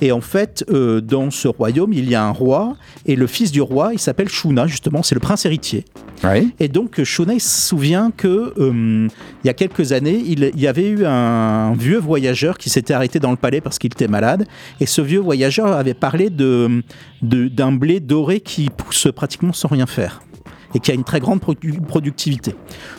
Et en fait, euh, dans ce royaume, il y a un roi, et le fils du roi, il s'appelle Shuna, justement, c'est le prince héritier. Et donc, Shuna, il se souvient que euh, il y a quelques années, il, il y avait eu un vieux voyageur qui s'était arrêté dans le palais parce qu'il était malade. Et ce vieux voyageur avait parlé de, de- d'un blé doré qui pousse pratiquement sans rien faire et qui a une très grande produ- productivité.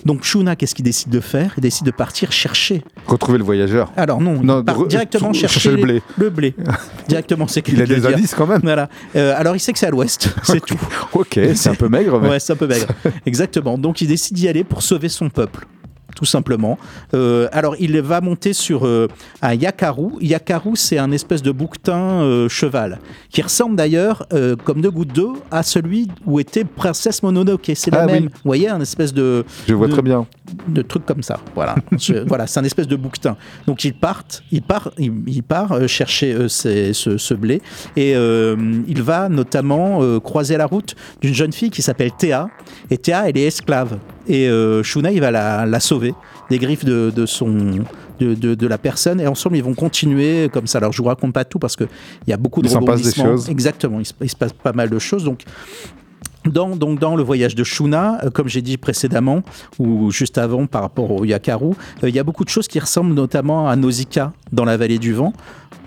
Donc Shuna, qu'est-ce qu'il décide de faire? Il décide de partir chercher. Retrouver le voyageur. Alors non, Non, il part re- directement ch- chercher, chercher le blé. Le blé. <laughs> directement, c'est Il a des indices quand même. Voilà. Euh, alors il sait que c'est à l'ouest, <laughs> c'est tout. Ok, c'est un peu maigre, mais Ouais, c'est un peu maigre. <laughs> Exactement. Donc il décide d'y aller pour sauver son peuple. Tout simplement. Euh, alors, il va monter sur euh, un yakaru. Yakaru, c'est un espèce de bouquetin euh, cheval qui ressemble d'ailleurs, comme deux gouttes d'eau, à celui où était Princesse Mononoke. C'est la Ah oui. même. Vous voyez, un espèce de. je vois de- très bien. de trucs comme ça. Voilà, <laughs> Je- voilà, c'est un espèce de bouquetin. Donc ils partent, il part, il, il part chercher ce, ce blé et il va notamment croiser la route d'une jeune fille qui s'appelle Théa. Et Théa, elle est esclave. Et euh, Shuna, il va la, la sauver des griffes de, de son de, de- de la personne et ensemble ils vont continuer comme ça. Alors je vous raconte pas tout parce que il y a beaucoup de Il passe des choses. Exactement, il se, il se passe pas mal de choses. Donc dans, donc dans le voyage de Shuna, euh, comme j'ai dit précédemment, ou juste avant par rapport au Yakaru, euh, il y a beaucoup de choses qui ressemblent notamment à Nausicaa dans la vallée du vent.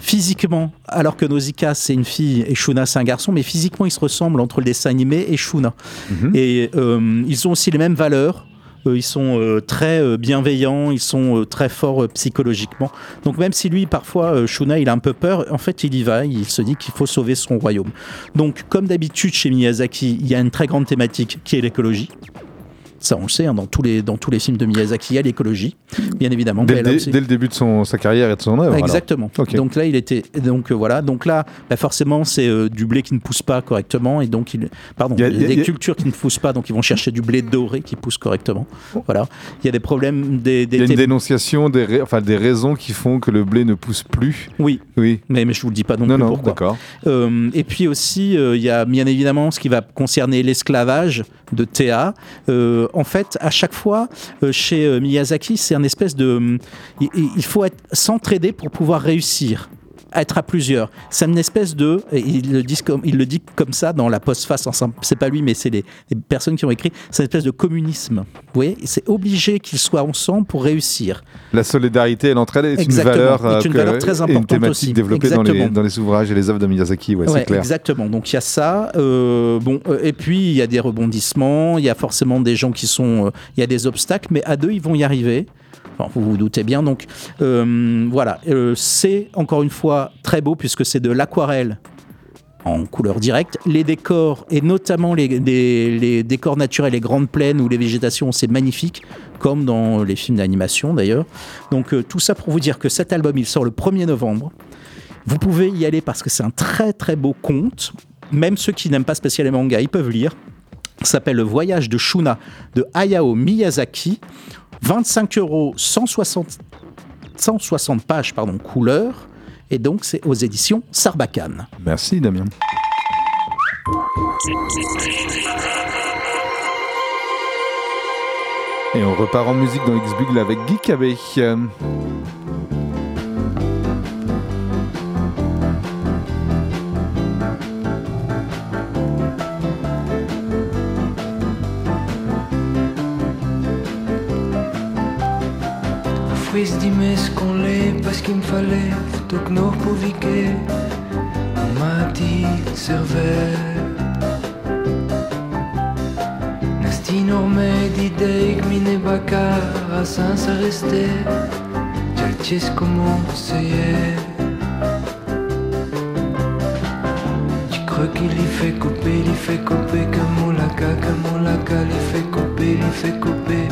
Physiquement, alors que Nausicaa c'est une fille et Shuna c'est un garçon, mais physiquement ils se ressemblent entre le dessin animé et Shuna. Et euh, ils ont aussi les mêmes valeurs. Euh, Ils sont euh, très bienveillants, ils sont très forts psychologiquement. Donc même si lui, parfois, Shuna, il a un peu peur, en fait, il y va, il se dit qu'il faut sauver son royaume. Donc comme d'habitude chez Miyazaki, il y a une très grande thématique qui est l'écologie. Ça, on le sait, hein, dans, tous les, dans tous les films de Miyazaki, il y a l'écologie, bien évidemment. Dès, le dès début de son, sa carrière et de son œuvre. Exactement. Donc là, il était. Donc euh, voilà. Donc là, bah, forcément, c'est euh, du blé qui ne pousse pas correctement, et donc il. Pardon. Il y a- des il y a- cultures qui ne poussent pas, donc ils vont chercher du blé doré qui pousse correctement. Voilà. Il y a des problèmes des. des Il y a une dénonciation des, ra- enfin, des raisons qui font que le blé ne pousse plus. Oui. Oui. Mais, mais je vous le dis pas non, Non, plus non, pourquoi. Euh, et puis aussi, il y a bien évidemment ce qui va concerner l'esclavage de Théa. Euh, en fait, à chaque fois, euh, chez euh, Miyazaki, c'est un espèce de... Il, il faut être s'entraider pour pouvoir réussir être à plusieurs. C'est une espèce de, et il le dit comme, il le dit comme ça dans la postface, c'est pas lui, mais c'est les, les personnes qui ont écrit, c'est une espèce de communisme. Vous voyez, c'est obligé qu'ils soient ensemble pour réussir. La solidarité et l'entraide est Exactement. une valeur, Est une que- valeur très et une importante thématique aussi. développée dans les, Exactement. dans les ouvrages et les œuvres de Miyazaki, ouais, Ouais, c'est clair. Exactement. Donc il y a ça. euh, bon, euh, et puis il y a des rebondissements. Il y a forcément des gens qui sont. euh, Il y a des obstacles, mais à deux ils vont y arriver. Vous vous doutez bien. Donc euh, voilà. Euh, c'est encore une fois très beau puisque c'est de l'aquarelle en couleur directe. Les décors, et notamment les, les- les décors naturels, les grandes plaines ou les végétations, c'est magnifique, comme dans les films d'animation d'ailleurs. Donc euh, tout ça pour vous dire que cet album, il sort le 1er novembre. Vous pouvez y aller parce que c'est un très très beau conte. Même ceux qui n'aiment pas spécialement manga, ils peuvent lire. S'appelle Le voyage de Shuna de Hayao Miyazaki. 25 euros, 160, 160 pages, pardon, couleur. Et donc, c'est aux éditions Sarbacane. Merci Damien. Et on repart en musique dans X-Bugle avec Cabé. Euh, Dimé ce qu'on l'est parce qu'il me fallait Tok nog povike Mati cervel Nasti norme d'idei mine bakar a sans rester Jalches comment c'est Tu crois qu'il y fait couper, il fait couper Kamulaka, kamulaka, il fait couper, il fait couper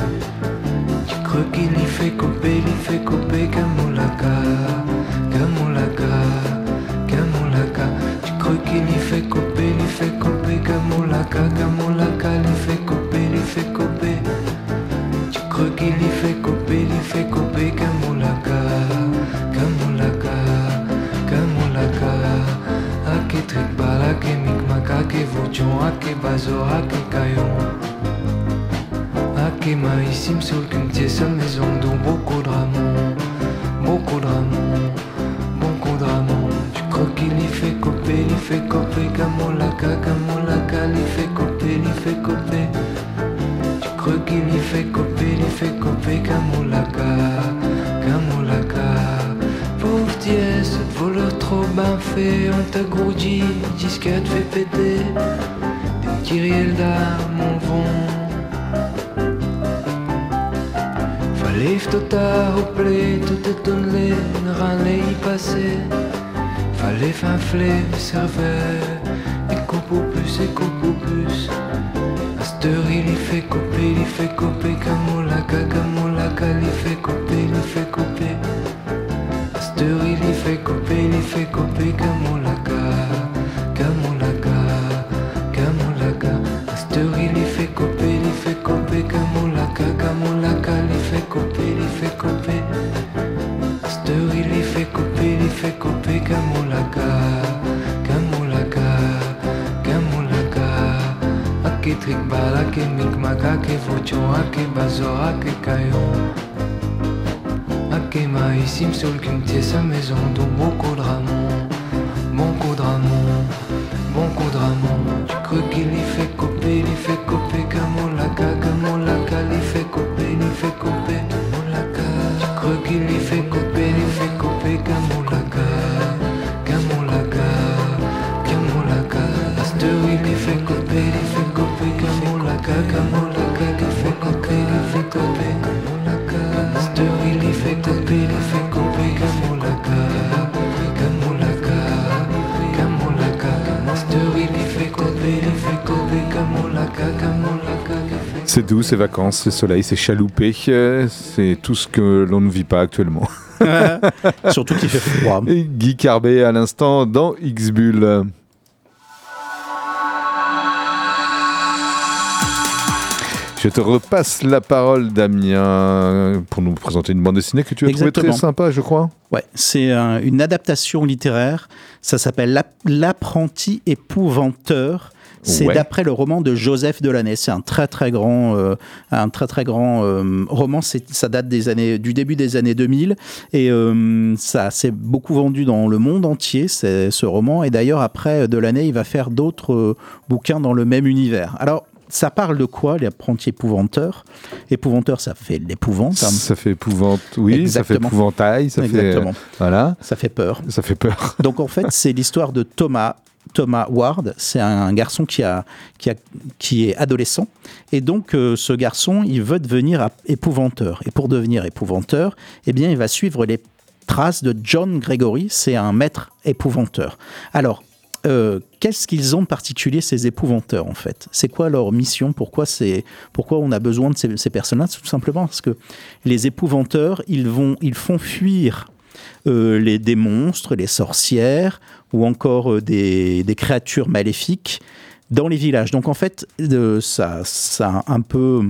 tu crois qu'il y fait couper, il fait couper Kamulaka, Kamulaka, il fait Kamulaka, il fait couper. Tu crois qu'il y fait couper, il fait couper Kamulaka, Kamulaka, Kamulaka. Ake trikbala, ake mikmaka, ake vujon, ake bazo, ake kayon. Ake quemadísimo sol que empieza maison dont beaucoup de ramon, beaucoup de ramon, beaucoup de ramon. Tu crois qu'il y fait coper, il fait coper, camolaca, camolaca, il fait coper, il fait coper. Tu crois qu'il y fait coper, il fait coper, camolaca, camolaca. Pauvre dièse, voleur trop bien fait, on t'a groudi, disquette fait péter. Des kyriels d'âme en vent. Fallait tout à replay, tout étonné, ne râler y passer. Fallait finfler, serveur, et copopus, et copopus. Aster, il y fait couper, il fait couper, camolaca, camolaca, il fait couper, il fait couper. Aster, il fait couper, il fait couper, camolaca, ake vocho, ake bazo, ake caillon. Ake maïsim sol qu'une pièce à maison, dont beaucoup de ramon, beaucoup de ramon, beaucoup de ramon. Tu crois qu'il y fait C'est doux, c'est vacances, c'est soleil, c'est chaloupé, euh, c'est tout ce que l'on ne vit pas actuellement. Surtout qu'il fait froid. Et Guy Carbet à l'instant dans X-Bull. Je te repasse la parole, Damien, pour nous présenter une bande dessinée que tu as trouvée très sympa, je crois. Ouais, c'est un- une adaptation littéraire. Ça s'appelle L'App- L'apprenti épouvanteur. C'est Ouais. d'après le roman de Joseph Delaney. C'est un très très grand, euh, un très très grand euh, roman. Ça date des années, du début des années 2000 et euh, ça s'est beaucoup vendu dans le monde entier. C'est ce roman. Et d'ailleurs après Delaney, il va faire d'autres bouquins dans le même univers. Alors ça parle de quoi, l'apprenti épouvanteur Épouvanteur, ça fait l'épouvante. hein. Ça fait épouvante, oui, ça fait Exactement. épouvantail, ça Exactement. fait. Voilà, Ça fait peur. ça fait peur. Donc en fait, c'est l'histoire de Thomas. Thomas Ward, c'est un garçon qui, a, qui, a, qui est adolescent. Et donc, euh, ce garçon, il veut devenir épouvanteur. Et pour devenir épouvanteur, eh bien, il va suivre les traces de John Gregory. C'est un maître épouvanteur. Alors, euh, qu'est-ce qu'ils ont de particulier, ces épouvanteurs, en fait? C'est quoi leur mission? Pourquoi, pourquoi on a besoin de ces, ces personnes-là tout simplement parce que les épouvanteurs, ils, vont, ils font fuir euh, les, des monstres, les sorcières ou encore euh, des, des créatures maléfiques dans les villages. Donc en fait, ça, ça a un peu,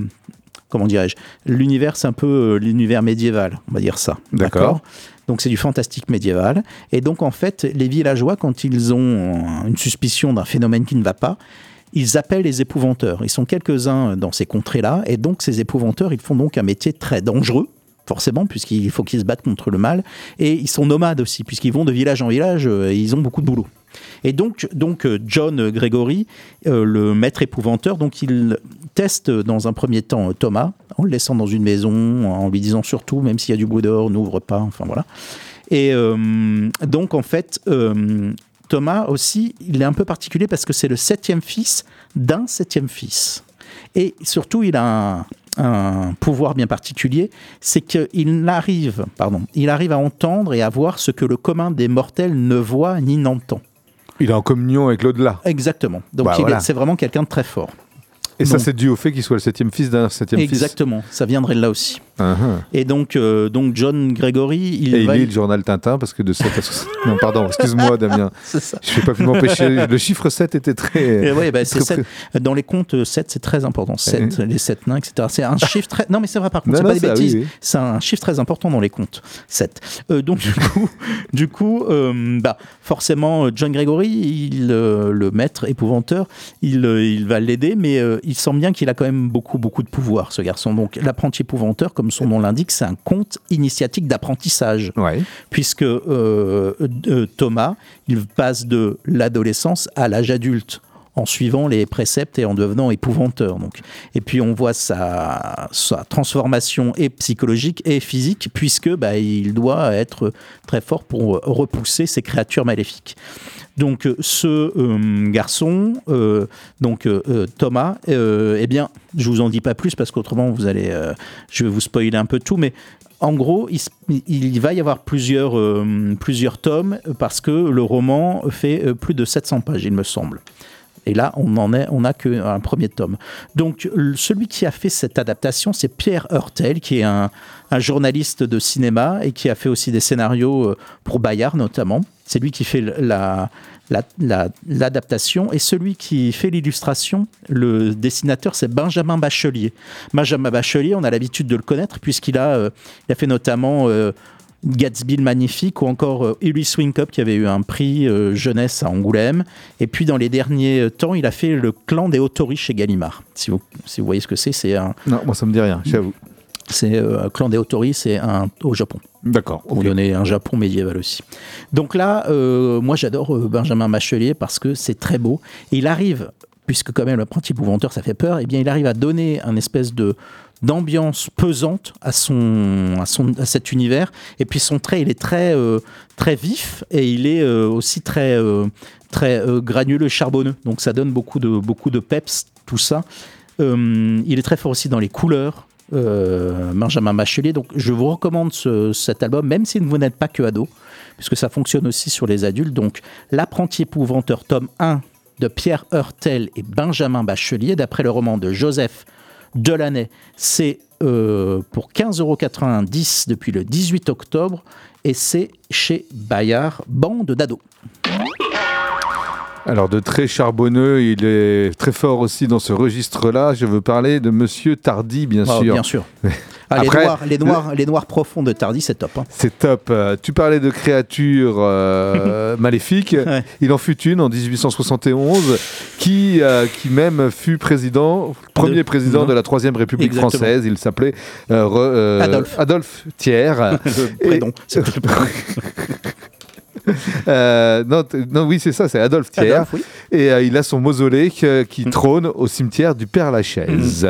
comment dirais-je, l'univers, c'est un peu euh, l'univers médiéval, on va dire ça. D'accord. Donc c'est du fantastique médiéval. Et donc en fait, les villageois, quand ils ont une suspicion d'un phénomène qui ne va pas, ils appellent les épouvanteurs. Ils sont quelques-uns dans ces contrées-là, et donc ces épouvanteurs, ils font donc un métier très dangereux, forcément, puisqu'il faut qu'ils se battent contre le mal, et ils sont nomades aussi, puisqu'ils vont de village en village, euh, et ils ont beaucoup de boulot. Et donc, donc euh, John Gregory, euh, le maître épouvanteur, donc il teste dans un premier temps Thomas, en le laissant dans une maison, en lui disant surtout, même s'il y a du bruit dehors, n'ouvre pas, enfin voilà. Et donc, en fait, Thomas aussi, il est un peu particulier parce que c'est le septième fils d'un septième fils. Et surtout, il a un, un pouvoir bien particulier, c'est qu'il arrive, pardon, il arrive à entendre et à voir ce que le commun des mortels ne voit ni n'entend. Il est en communion avec l'au-delà. Exactement. Donc, Bah, voilà. c'est vraiment quelqu'un de très fort. Et ça, c'est dû au fait qu'il soit le septième fils d'un septième fils. Exactement. Ça viendrait de là aussi. Uh-huh. Et donc, euh, donc John Gregory, il Et il va. lit le journal Tintin parce que de 7 à 60... <laughs> Non, pardon, excuse-moi <laughs> Damien. Ça. Je ne vais pas pu m'empêcher. <laughs> Le chiffre 7 était très... Ouais, bah, très-. Dans les contes, 7, c'est très important. 7, les 7 nains, etc. C'est un chiffre très. Non, mais c'est vrai, par contre, c'est pas des oui, bêtises. oui. C'est un chiffre très important dans les contes. 7. Euh, donc, du coup, du coup euh, bah, forcément, John Gregory, il, euh, le maître épouvanteur, il, euh, il va l'aider, mais euh, il sent bien qu'il a quand même beaucoup, beaucoup de pouvoir, ce garçon. Donc, l'apprenti épouvanteur, comme son nom l'indique, c'est un conte initiatique d'apprentissage. Ouais. Puisque euh, euh, Thomas, il passe de l'adolescence à l'âge adulte en suivant les préceptes et en devenant épouvanteur. Donc. Et puis on voit sa, sa transformation et psychologique et physique, puisque bah, il doit être très fort pour repousser ces créatures maléfiques. Donc euh, ce euh, garçon, euh, donc Thomas, eh bien, je vous en dis pas plus parce qu'autrement vous allez, je vais vous spoiler un peu tout, mais en gros, il, va y avoir plusieurs, plusieurs tomes parce que le roman fait plus de 700 pages, il me semble. Et là, on n'en est, on n'a qu'un premier tome. Donc, celui qui a fait cette adaptation, c'est Pierre Heurtel, qui est un, un journaliste de cinéma et qui a fait aussi des scénarios euh, pour Bayard notamment. C'est lui qui fait la, la- la- l'adaptation. et celui qui fait l'illustration, le dessinateur, c'est Benjamin Bachelier. Benjamin Bachelier, on a l'habitude de le connaître puisqu'il a, euh, il a fait notamment euh, Gatsby le Magnifique ou encore euh, Cup qui avait eu un prix jeunesse à Angoulême. Et puis dans les derniers temps, il a fait le clan des Autori chez Gallimard. Si vous, si vous voyez ce que c'est, c'est un, Non, moi ça me dit rien, j'avoue. C'est euh, un clan des Autori, c'est un au Japon. D'accord. On donnait un Japon médiéval aussi. Donc là, euh, moi j'adore euh, Benjamin Machelier parce que c'est très beau. Et il arrive, puisque quand même l'apprenti épouvanteur ça fait peur, et bien il arrive à donner un espèce de d'ambiance pesante à son, à son à cet univers et puis son trait il est très euh, très vif et il est aussi très très granuleux charbonneux donc ça donne beaucoup de beaucoup de peps tout ça Euh, il est très fort aussi dans les couleurs euh, Benjamin Bachelier. Donc, je vous recommande ce- cet album, même si vous n'êtes pas que ado, puisque ça fonctionne aussi sur les adultes. Donc, L'apprenti épouvanteur, tome 1 de Pierre Heurtel et Benjamin Bachelier, d'après le roman de Joseph Delaney. C'est euh, pour 15,90€ depuis le 18 octobre et c'est chez Bayard, bande d'ados. Alors de très charbonneux, il est très fort aussi dans ce registre-là. Je veux parler de Monsieur Tardy, bien Ah, sûr. bien sûr. <laughs> Ah, les, noirs, les, noirs, les noirs profonds de Tardy, c'est top. hein. C'est top. Euh, tu parlais de créatures euh, <laughs> maléfiques. Il en fut une en 1871 qui, euh, qui même fut président, premier De- président de la Troisième République Exactement. française. Il s'appelait euh, Adolphe. Adolphe Thiers. <laughs> Le prénom, <laughs> Euh, non, non, oui, c'est ça, c'est Adolphe Thiers. Adolphe, oui. Et euh, il a son mausolée que- qui trône au cimetière du Père-Lachaise.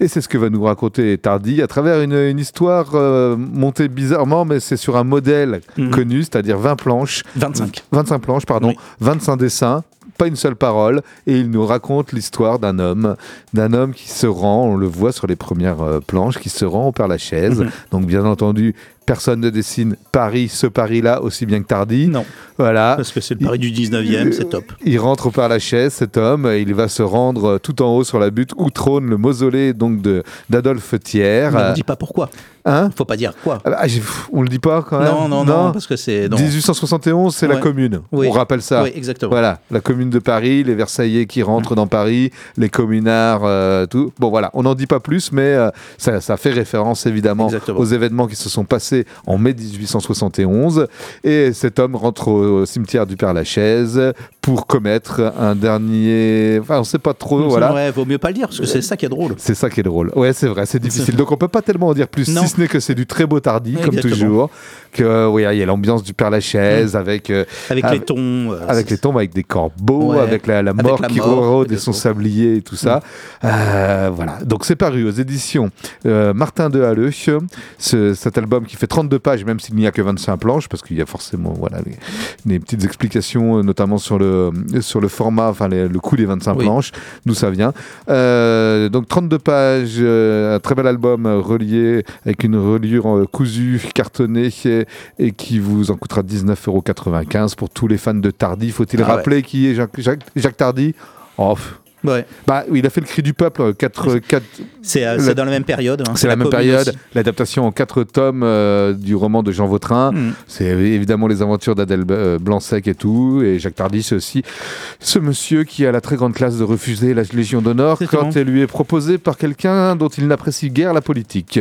Et c'est ce que va nous raconter Tardy à travers une, une histoire euh, montée bizarrement, mais c'est sur un modèle Mhm. connu, c'est-à-dire 20 planches. 25. 25 planches, pardon. 25 dessins, pas une seule parole. Et il nous raconte l'histoire d'un homme, d'un homme qui se rend, on le voit sur les premières euh, planches, qui se rend au Père-Lachaise. Mhm. Donc, bien entendu, personne ne dessine Paris, ce Paris-là, aussi bien que Tardy. Non. Voilà. Parce que c'est le Paris du 19e, c'est top. Il rentre au Père Lachaise, cet homme, il va se rendre euh, tout en haut sur la butte où trône le mausolée donc d'Adolphe Thiers. Mais on ne dit pas pourquoi. Hein Faut pas dire quoi. Ah bah, on le dit pas quand même. Non, non, non, parce que c'est. non. 1871, c'est la commune. Oui. On rappelle ça. Oui, exactement. Voilà, la commune de Paris, les Versaillais qui rentrent dans Paris, les communards, euh, tout. Bon, voilà, on n'en dit pas plus, mais euh, ça, ça fait référence évidemment Exactement. aux événements qui se sont passés en mai 1871. Et cet homme rentre au, cimetière du Père Lachaise pour commettre un dernier. Enfin, on sait pas trop. Voilà. Ouais, vaut mieux pas le dire, parce que c'est ça qui est drôle. C'est ça qui est drôle. Ouais, c'est vrai, c'est difficile. Donc on peut pas tellement en dire plus, Non. si ce n'est que c'est du très beau tardi, comme Exactement. toujours. Que oui, il y a l'ambiance du Père Lachaise avec euh, Avec les tons. euh, avec les tombes, avec des corbeaux, avec la, la Avec mort la qui rôde et son sablier et tout ça. Euh, voilà. Donc c'est paru aux éditions euh, Martin de Halleux. Ce- cet album qui fait 32 pages, même s'il n'y a que 25 planches, parce qu'il y a forcément voilà les, les petites explications, euh, notamment sur le sur le format, enfin les- le coût des 25 Oui. planches, d'où ça vient. Euh, donc 32 pages, euh, un très bel album euh, relié avec une reliure cousue, cartonnée et, et qui vous en coûtera 19,95€ pour tous les fans de Tardy. Faut-il Ah ouais. rappeler qui est Jacques, Jacques, Jacques Tardy Oh, Ouais. Bah, il a fait le cri du peuple, 4, C'est euh, La- c'est dans la même période. hein. C'est la, même période, l'adaptation en quatre tomes euh, du roman de Jean Vautrin. Mm. C'est évidemment les aventures d'Adèle euh, Blanc-Sec et tout, et Jacques Tardy, c'est aussi ce monsieur qui a la très grande classe de refuser la Légion d'honneur quand elle lui est proposée par quelqu'un dont il n'apprécie guère la politique.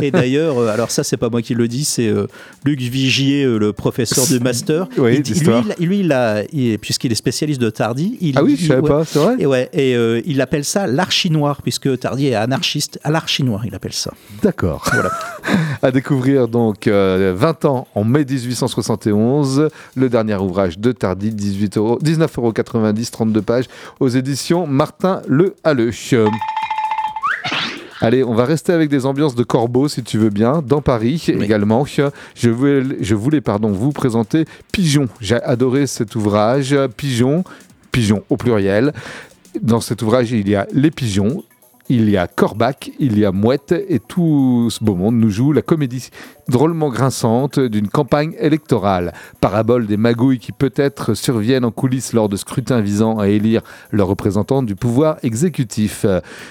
Et d'ailleurs, euh, alors ça, c'est pas moi qui le dis, c'est euh, Luc Vigier, euh, le professeur de <laughs> master. Oui, Il- lui, il- lui, il a- il- puisqu'il est spécialiste de Tardy, il, Ah oui, je savais ouais. pas, c'est vrai Et ouais, et euh, il appelle ça l'archi-noir, puisque Tardy est anarchiste, à l'archi-noir, il appelle ça. D'accord. Voilà. <laughs> à découvrir donc euh, 20 ans en mai 1871, le dernier ouvrage de Tardy, 18 euros, 19,90 euros, 32 pages, aux éditions Martin Le Halleux. Allez, on va rester avec des ambiances de corbeau, si tu veux bien, dans Paris également. Je voulais, je voulais pardon, vous présenter Pigeon. J'ai adoré cet ouvrage. Pigeon, Pigeon au pluriel. Dans cet ouvrage, il y a les pigeons, il y a Corbac, il y a Mouette, et tout ce beau monde nous joue la comédie drôlement grinçante d'une campagne électorale. Parabole des magouilles qui peut-être surviennent en coulisses lors de scrutins visant à élire leurs représentants du pouvoir exécutif.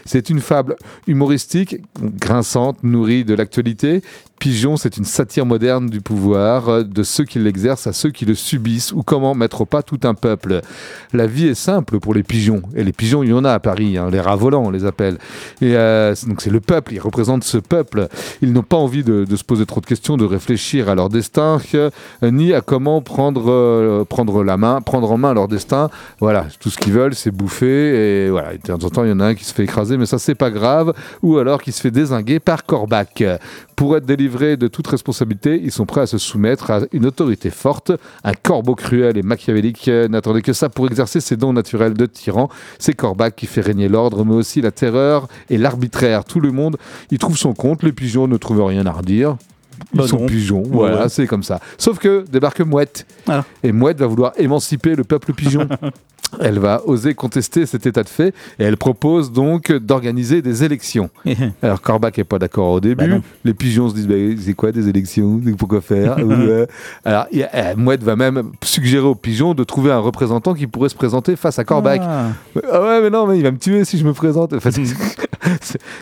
C'est une fable humoristique, grinçante, nourrie de l'actualité. Pigeon, c'est une satire moderne du pouvoir, de ceux qui l'exercent à ceux qui le subissent, ou comment mettre au pas tout un peuple. La vie est simple pour les pigeons, et les pigeons, il y en a à Paris, hein, les rats volants, on les appelle. Et euh, donc c'est le peuple, ils représentent ce peuple. Ils n'ont pas envie de, se poser trop de questions, de réfléchir à leur destin, euh, ni à comment prendre, euh, prendre la main, prendre en main leur destin. Voilà, tout ce qu'ils veulent, c'est bouffer, et voilà, de temps en temps, il y en a un qui se fait écraser, mais ça, c'est pas grave, ou alors qui se fait désinguer par Corbac. Pour être délivrés de toute responsabilité, ils sont prêts à se soumettre à une autorité forte. Un corbeau cruel et machiavélique n'attendait que ça pour exercer ses dons naturels de tyran. C'est Corbac qui fait régner l'ordre, mais aussi la terreur et l'arbitraire. Tout le monde y trouve son compte. Les pigeons ne trouvent rien à redire. Ils Bah sont non. pigeons, voilà, ouais. c'est comme ça. Sauf que débarque Mouette. Voilà. Et Mouette va vouloir émanciper le peuple pigeon. <laughs> elle va oser contester cet état de fait et elle propose donc d'organiser des élections. <laughs> Alors Corbac n'est pas d'accord au début. Bah les pigeons se disent bah, c'est quoi des élections? Pourquoi faire? <laughs> Ouais. Alors il y a- euh, Mouette va même suggérer aux pigeons de trouver un représentant qui pourrait se présenter face à Corbac. Ah. Ah ouais mais non mais il va me tuer si je me présente. Enfin, <laughs>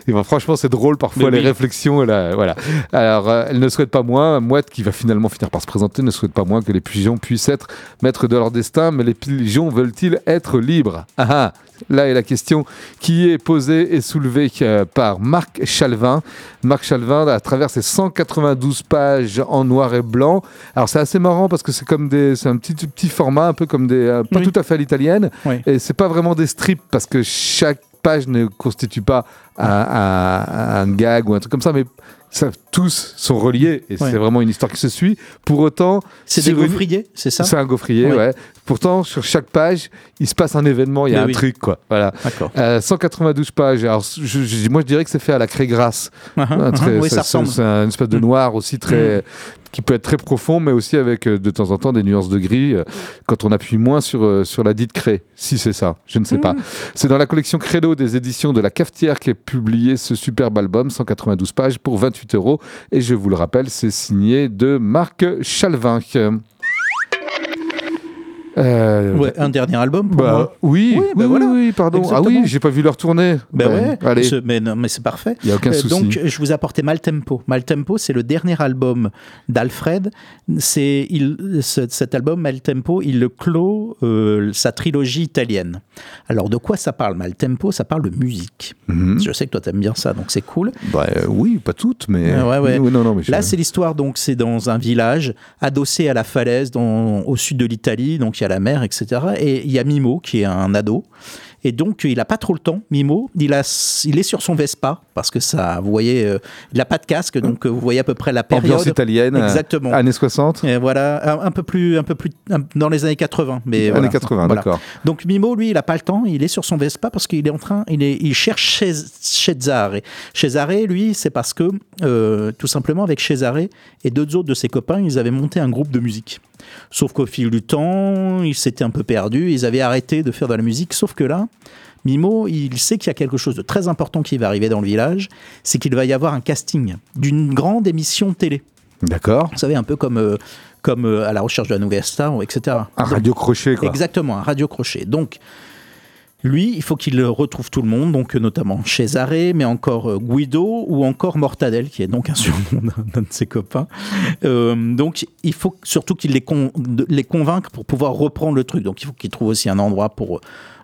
ben, franchement c'est drôle parfois Mais les oui. réflexions. la- voilà. Alors euh, elle ne souhaite pas moins, Mouette qui va finalement finir par se présenter, ne souhaite pas moins que les pigeons puissent être maîtres de leur destin, mais les pigeons veulent-ils être libres? Ah ah Là est la question qui est posée et soulevée euh, par Marc Chalvin. Marc Chalvin, à travers ses 192 pages en noir et blanc. Alors c'est assez marrant parce que c'est comme des, c'est un petit, petit format, un peu comme des, euh, pas Oui. tout à fait à l'italienne. Oui. Et c'est pas vraiment des strips parce que chaque page ne constitue pas un, un- un gag ou un truc comme ça, mais ça, tous sont reliés et Ouais. c'est vraiment une histoire qui se suit. Pour autant, C'est des gaufriers, c'est ça c'est un gaufrier, Ouais. ouais. Pourtant, sur chaque page, il se passe un événement, il y a Mais un oui. truc, quoi. Voilà. Euh, 192 pages. Alors, je- je- moi, je dirais que c'est fait à la craie grasse. Très- oui, ça c'est- ressemble. C'est un espèce de noir aussi très. Qui peut être très profond, mais aussi avec euh, de temps en temps des nuances de gris euh, quand on appuie moins sur, euh, sur la dite craie. Si c'est ça, je ne sais pas. C'est dans la collection Credo des éditions de la Cafetière qui est publié ce superbe album, 192 pages pour 28 euros. Et je vous le rappelle, c'est signé de Marc Chalvin. Euh, Ouais, un dernier album pour bah, moi. oui, Oui, bah oui, voilà. oui, pardon. Ah oui, j'ai pas vu leur tournée. Ouais, allez, mais, non, mais c'est parfait. il y a aucun Euh, souci. Donc, je vous ai apporté Maltempo. Maltempo, c'est le dernier album d'Alfred. C'est il, ce- cet album Maltempo, il le clôt euh, sa trilogie italienne. Alors, de quoi ça parle Maltempo? Ça parle de musique. Mhm. Je sais que toi t'aimes bien ça, donc c'est cool. Bah, oui, pas toutes, mais. Ouais, ouais. Oui, non, non, mais je- Là, c'est l'histoire, donc c'est dans un village adossé à la falaise dans, au sud de l'Italie, donc il y a la mer, etc. Et il y a Mimo qui est un ado. Et donc, il n'a pas trop le temps, Mimo. Il, a, il est sur son Vespa, parce que ça, vous voyez, euh, il n'a pas de casque, donc euh, vous voyez à peu près la période. Ambiance italienne. euh, Exactement. Années 60. Et voilà, un, un peu plus, un peu plus un- dans les années 80. Mais Années voilà. 80, Voilà. d'accord. Donc Mimo, lui, il n'a pas le temps. Il est sur son Vespa parce qu'il est en train, il, est, il cherche chez Cesare. Cesare, lui, c'est parce que euh, tout simplement avec Cesare et deux autres de ses copains, ils avaient monté un groupe de musique. Sauf qu'au fil du temps, ils s'étaient un peu perdus. Ils avaient arrêté de faire de la musique. Sauf que là. Mimo, il sait qu'il y a quelque chose de très important qui va arriver dans le village, c'est qu'il va y avoir un casting d'une grande émission télé. D'accord. Vous savez, un peu comme, euh, comme euh, à la recherche de la nouvelle star, etc. Un radio crochet, quoi. Exactement, un radio crochet. Donc, Lui, il faut qu'il retrouve tout le monde, donc notamment Cesare, mais encore euh, Guido ou encore Mortadelle, qui est donc un <laughs> surnom d'un- de ses copains. Euh, donc, il faut surtout qu'il les, les convainque pour pouvoir reprendre le truc. Donc, il faut qu'il trouve aussi un endroit pour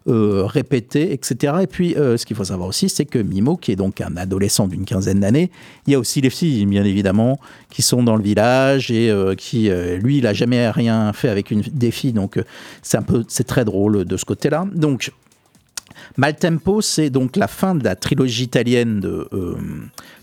euh, répéter, etc. Et puis, ce qu'il faut savoir aussi, c'est que Mimo, qui est donc un adolescent d'une quinzaine d'années, il y a aussi les filles, bien évidemment, qui sont dans le village et qui, lui, il a jamais rien fait avec une des filles. Donc, c'est un peu, c'est très drôle de ce côté-là. Donc, Maltempo, c'est donc la fin de la trilogie italienne de, euh,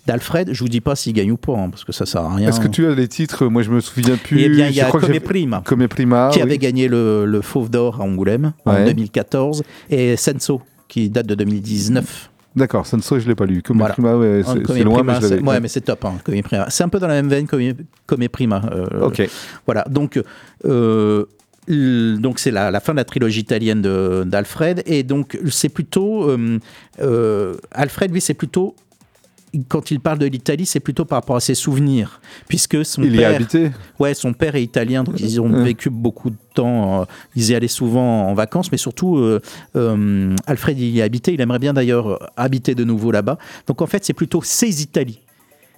d'Alfred. Je vous dis pas s'il gagne ou pas, hein, parce que ça sert à rien. Est-ce que tu as les titres? Moi, je me souviens plus. Eh bien, il y a Come Prima, Come Prima. qui oui. avait gagné le, le Fauve d'Or à Angoulême en Ouais. 2014, et Senso, qui date de 2019. D'accord, Senso, je l'ai pas lu. Comme Voilà. Prima, ouais, c'est loin, Prima, mais je l'avais. c'est- ouais, mais c'est top. Hein, Prima. C'est un peu dans la même veine que Prima. euh, Ok. Voilà, donc euh, donc c'est la, la fin de la trilogie italienne d'Alfred et donc c'est plutôt euh, euh, Alfred lui c'est plutôt quand il parle de l'Italie, c'est plutôt par rapport à ses souvenirs, puisque son Il y a père, habité ouais, son père est italien, donc ils ont vécu beaucoup de temps. euh, ils y allaient souvent en vacances, mais surtout euh, euh, Alfred y habitait. Il aimerait bien d'ailleurs habiter de nouveau là-bas. Donc en fait, c'est plutôt ses Italies.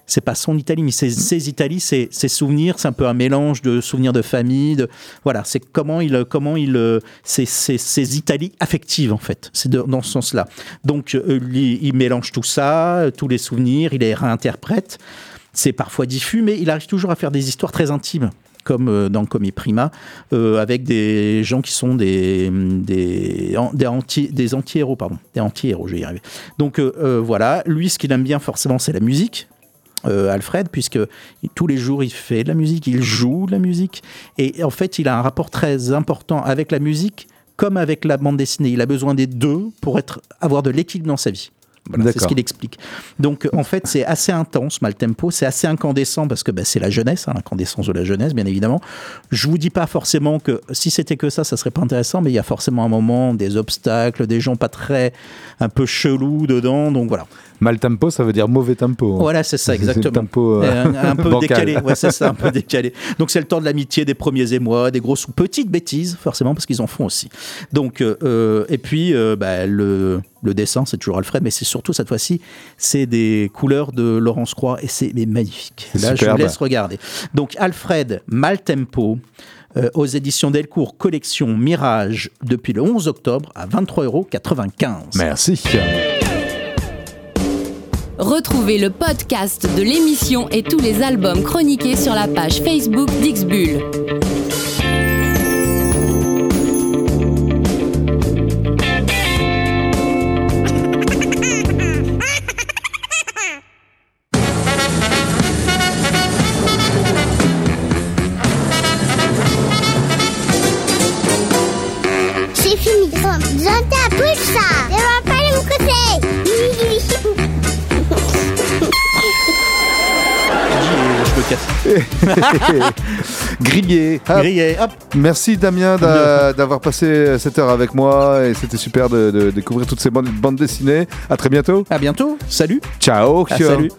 C'est pas son Italie, mais ses, ses Italies, ses, ses souvenirs. C'est un peu un mélange de souvenirs de famille. De, voilà, c'est comment il, comment il, euh, c'est ses Italies affectives en fait. C'est dans ce sens-là. Donc euh, lui, il mélange tout ça, euh, tous les souvenirs, il les réinterprète. C'est parfois diffus, mais il arrive toujours à faire des histoires très intimes comme dans Comi Prima, euh, avec des gens qui sont des, des, des, anti, des anti-héros, pardon. Des anti-héros, je vais y arriver. Donc euh, voilà, lui, ce qu'il aime bien forcément, c'est la musique. Euh, Alfred, puisque tous les jours il fait de la musique, il joue de la musique, et en fait il a un rapport très important avec la musique comme avec la bande dessinée. Il a besoin des deux pour être, avoir de l'équilibre dans sa vie. Voilà, c'est ce qu'il explique. Donc en fait c'est assez intense, Maltempo, c'est assez incandescent parce que bah, c'est la jeunesse, hein, l'incandescence de la jeunesse bien évidemment. Je vous dis pas forcément que si c'était que ça, ça serait pas intéressant, mais il y a forcément un moment, des obstacles, des gens pas très, un peu chelous dedans, donc voilà. Mal tempo, ça veut dire mauvais tempo. Voilà, c'est ça, <laughs> exactement. tempo, euh, un, un peu décalé, ouais, c'est ça, un peu <laughs> décalé. Donc c'est le temps de l'amitié, des premiers émois, des grosses ou petites bêtises, forcément, parce qu'ils en font aussi. Donc, euh, euh, et puis, euh, bah, le, le dessin, c'est toujours Alfred, mais c'est surtout cette fois-ci, c'est des couleurs de Laurence Croix, et c'est magnifique. Là, je vous laisse regarder. Donc, Alfred Maltempo. euh, aux éditions Delcourt Collection Mirage depuis le 11 octobre à 23,95 euros. Merci. Retrouvez le podcast de l'émission et tous les albums chroniqués sur la page Facebook d'Ixbull. ハハハハ。Grillé. Hop. Grillé, hop. Merci Damien d'a- d'avoir passé cette heure avec moi et c'était super de, de découvrir toutes ces bandes, bandes dessinées. À très bientôt. À bientôt. Salut. Ciao. Ah, salut.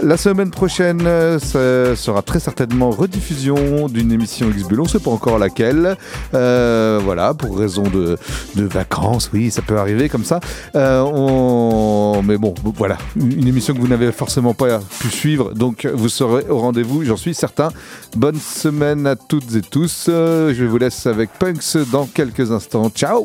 La semaine prochaine, euh, ça sera très certainement rediffusion d'une émission X-Bull. On ne sait pas encore laquelle. Euh, voilà, pour raison de, de vacances, oui, ça peut arriver comme ça. Euh, on... Mais bon, voilà, une émission que vous n'avez forcément pas pu suivre, donc vous serez au rendez-vous, j'en suis certain. Bonne semaine à toutes et tous. Euh, Je vous laisse avec Punks dans quelques instants. Ciao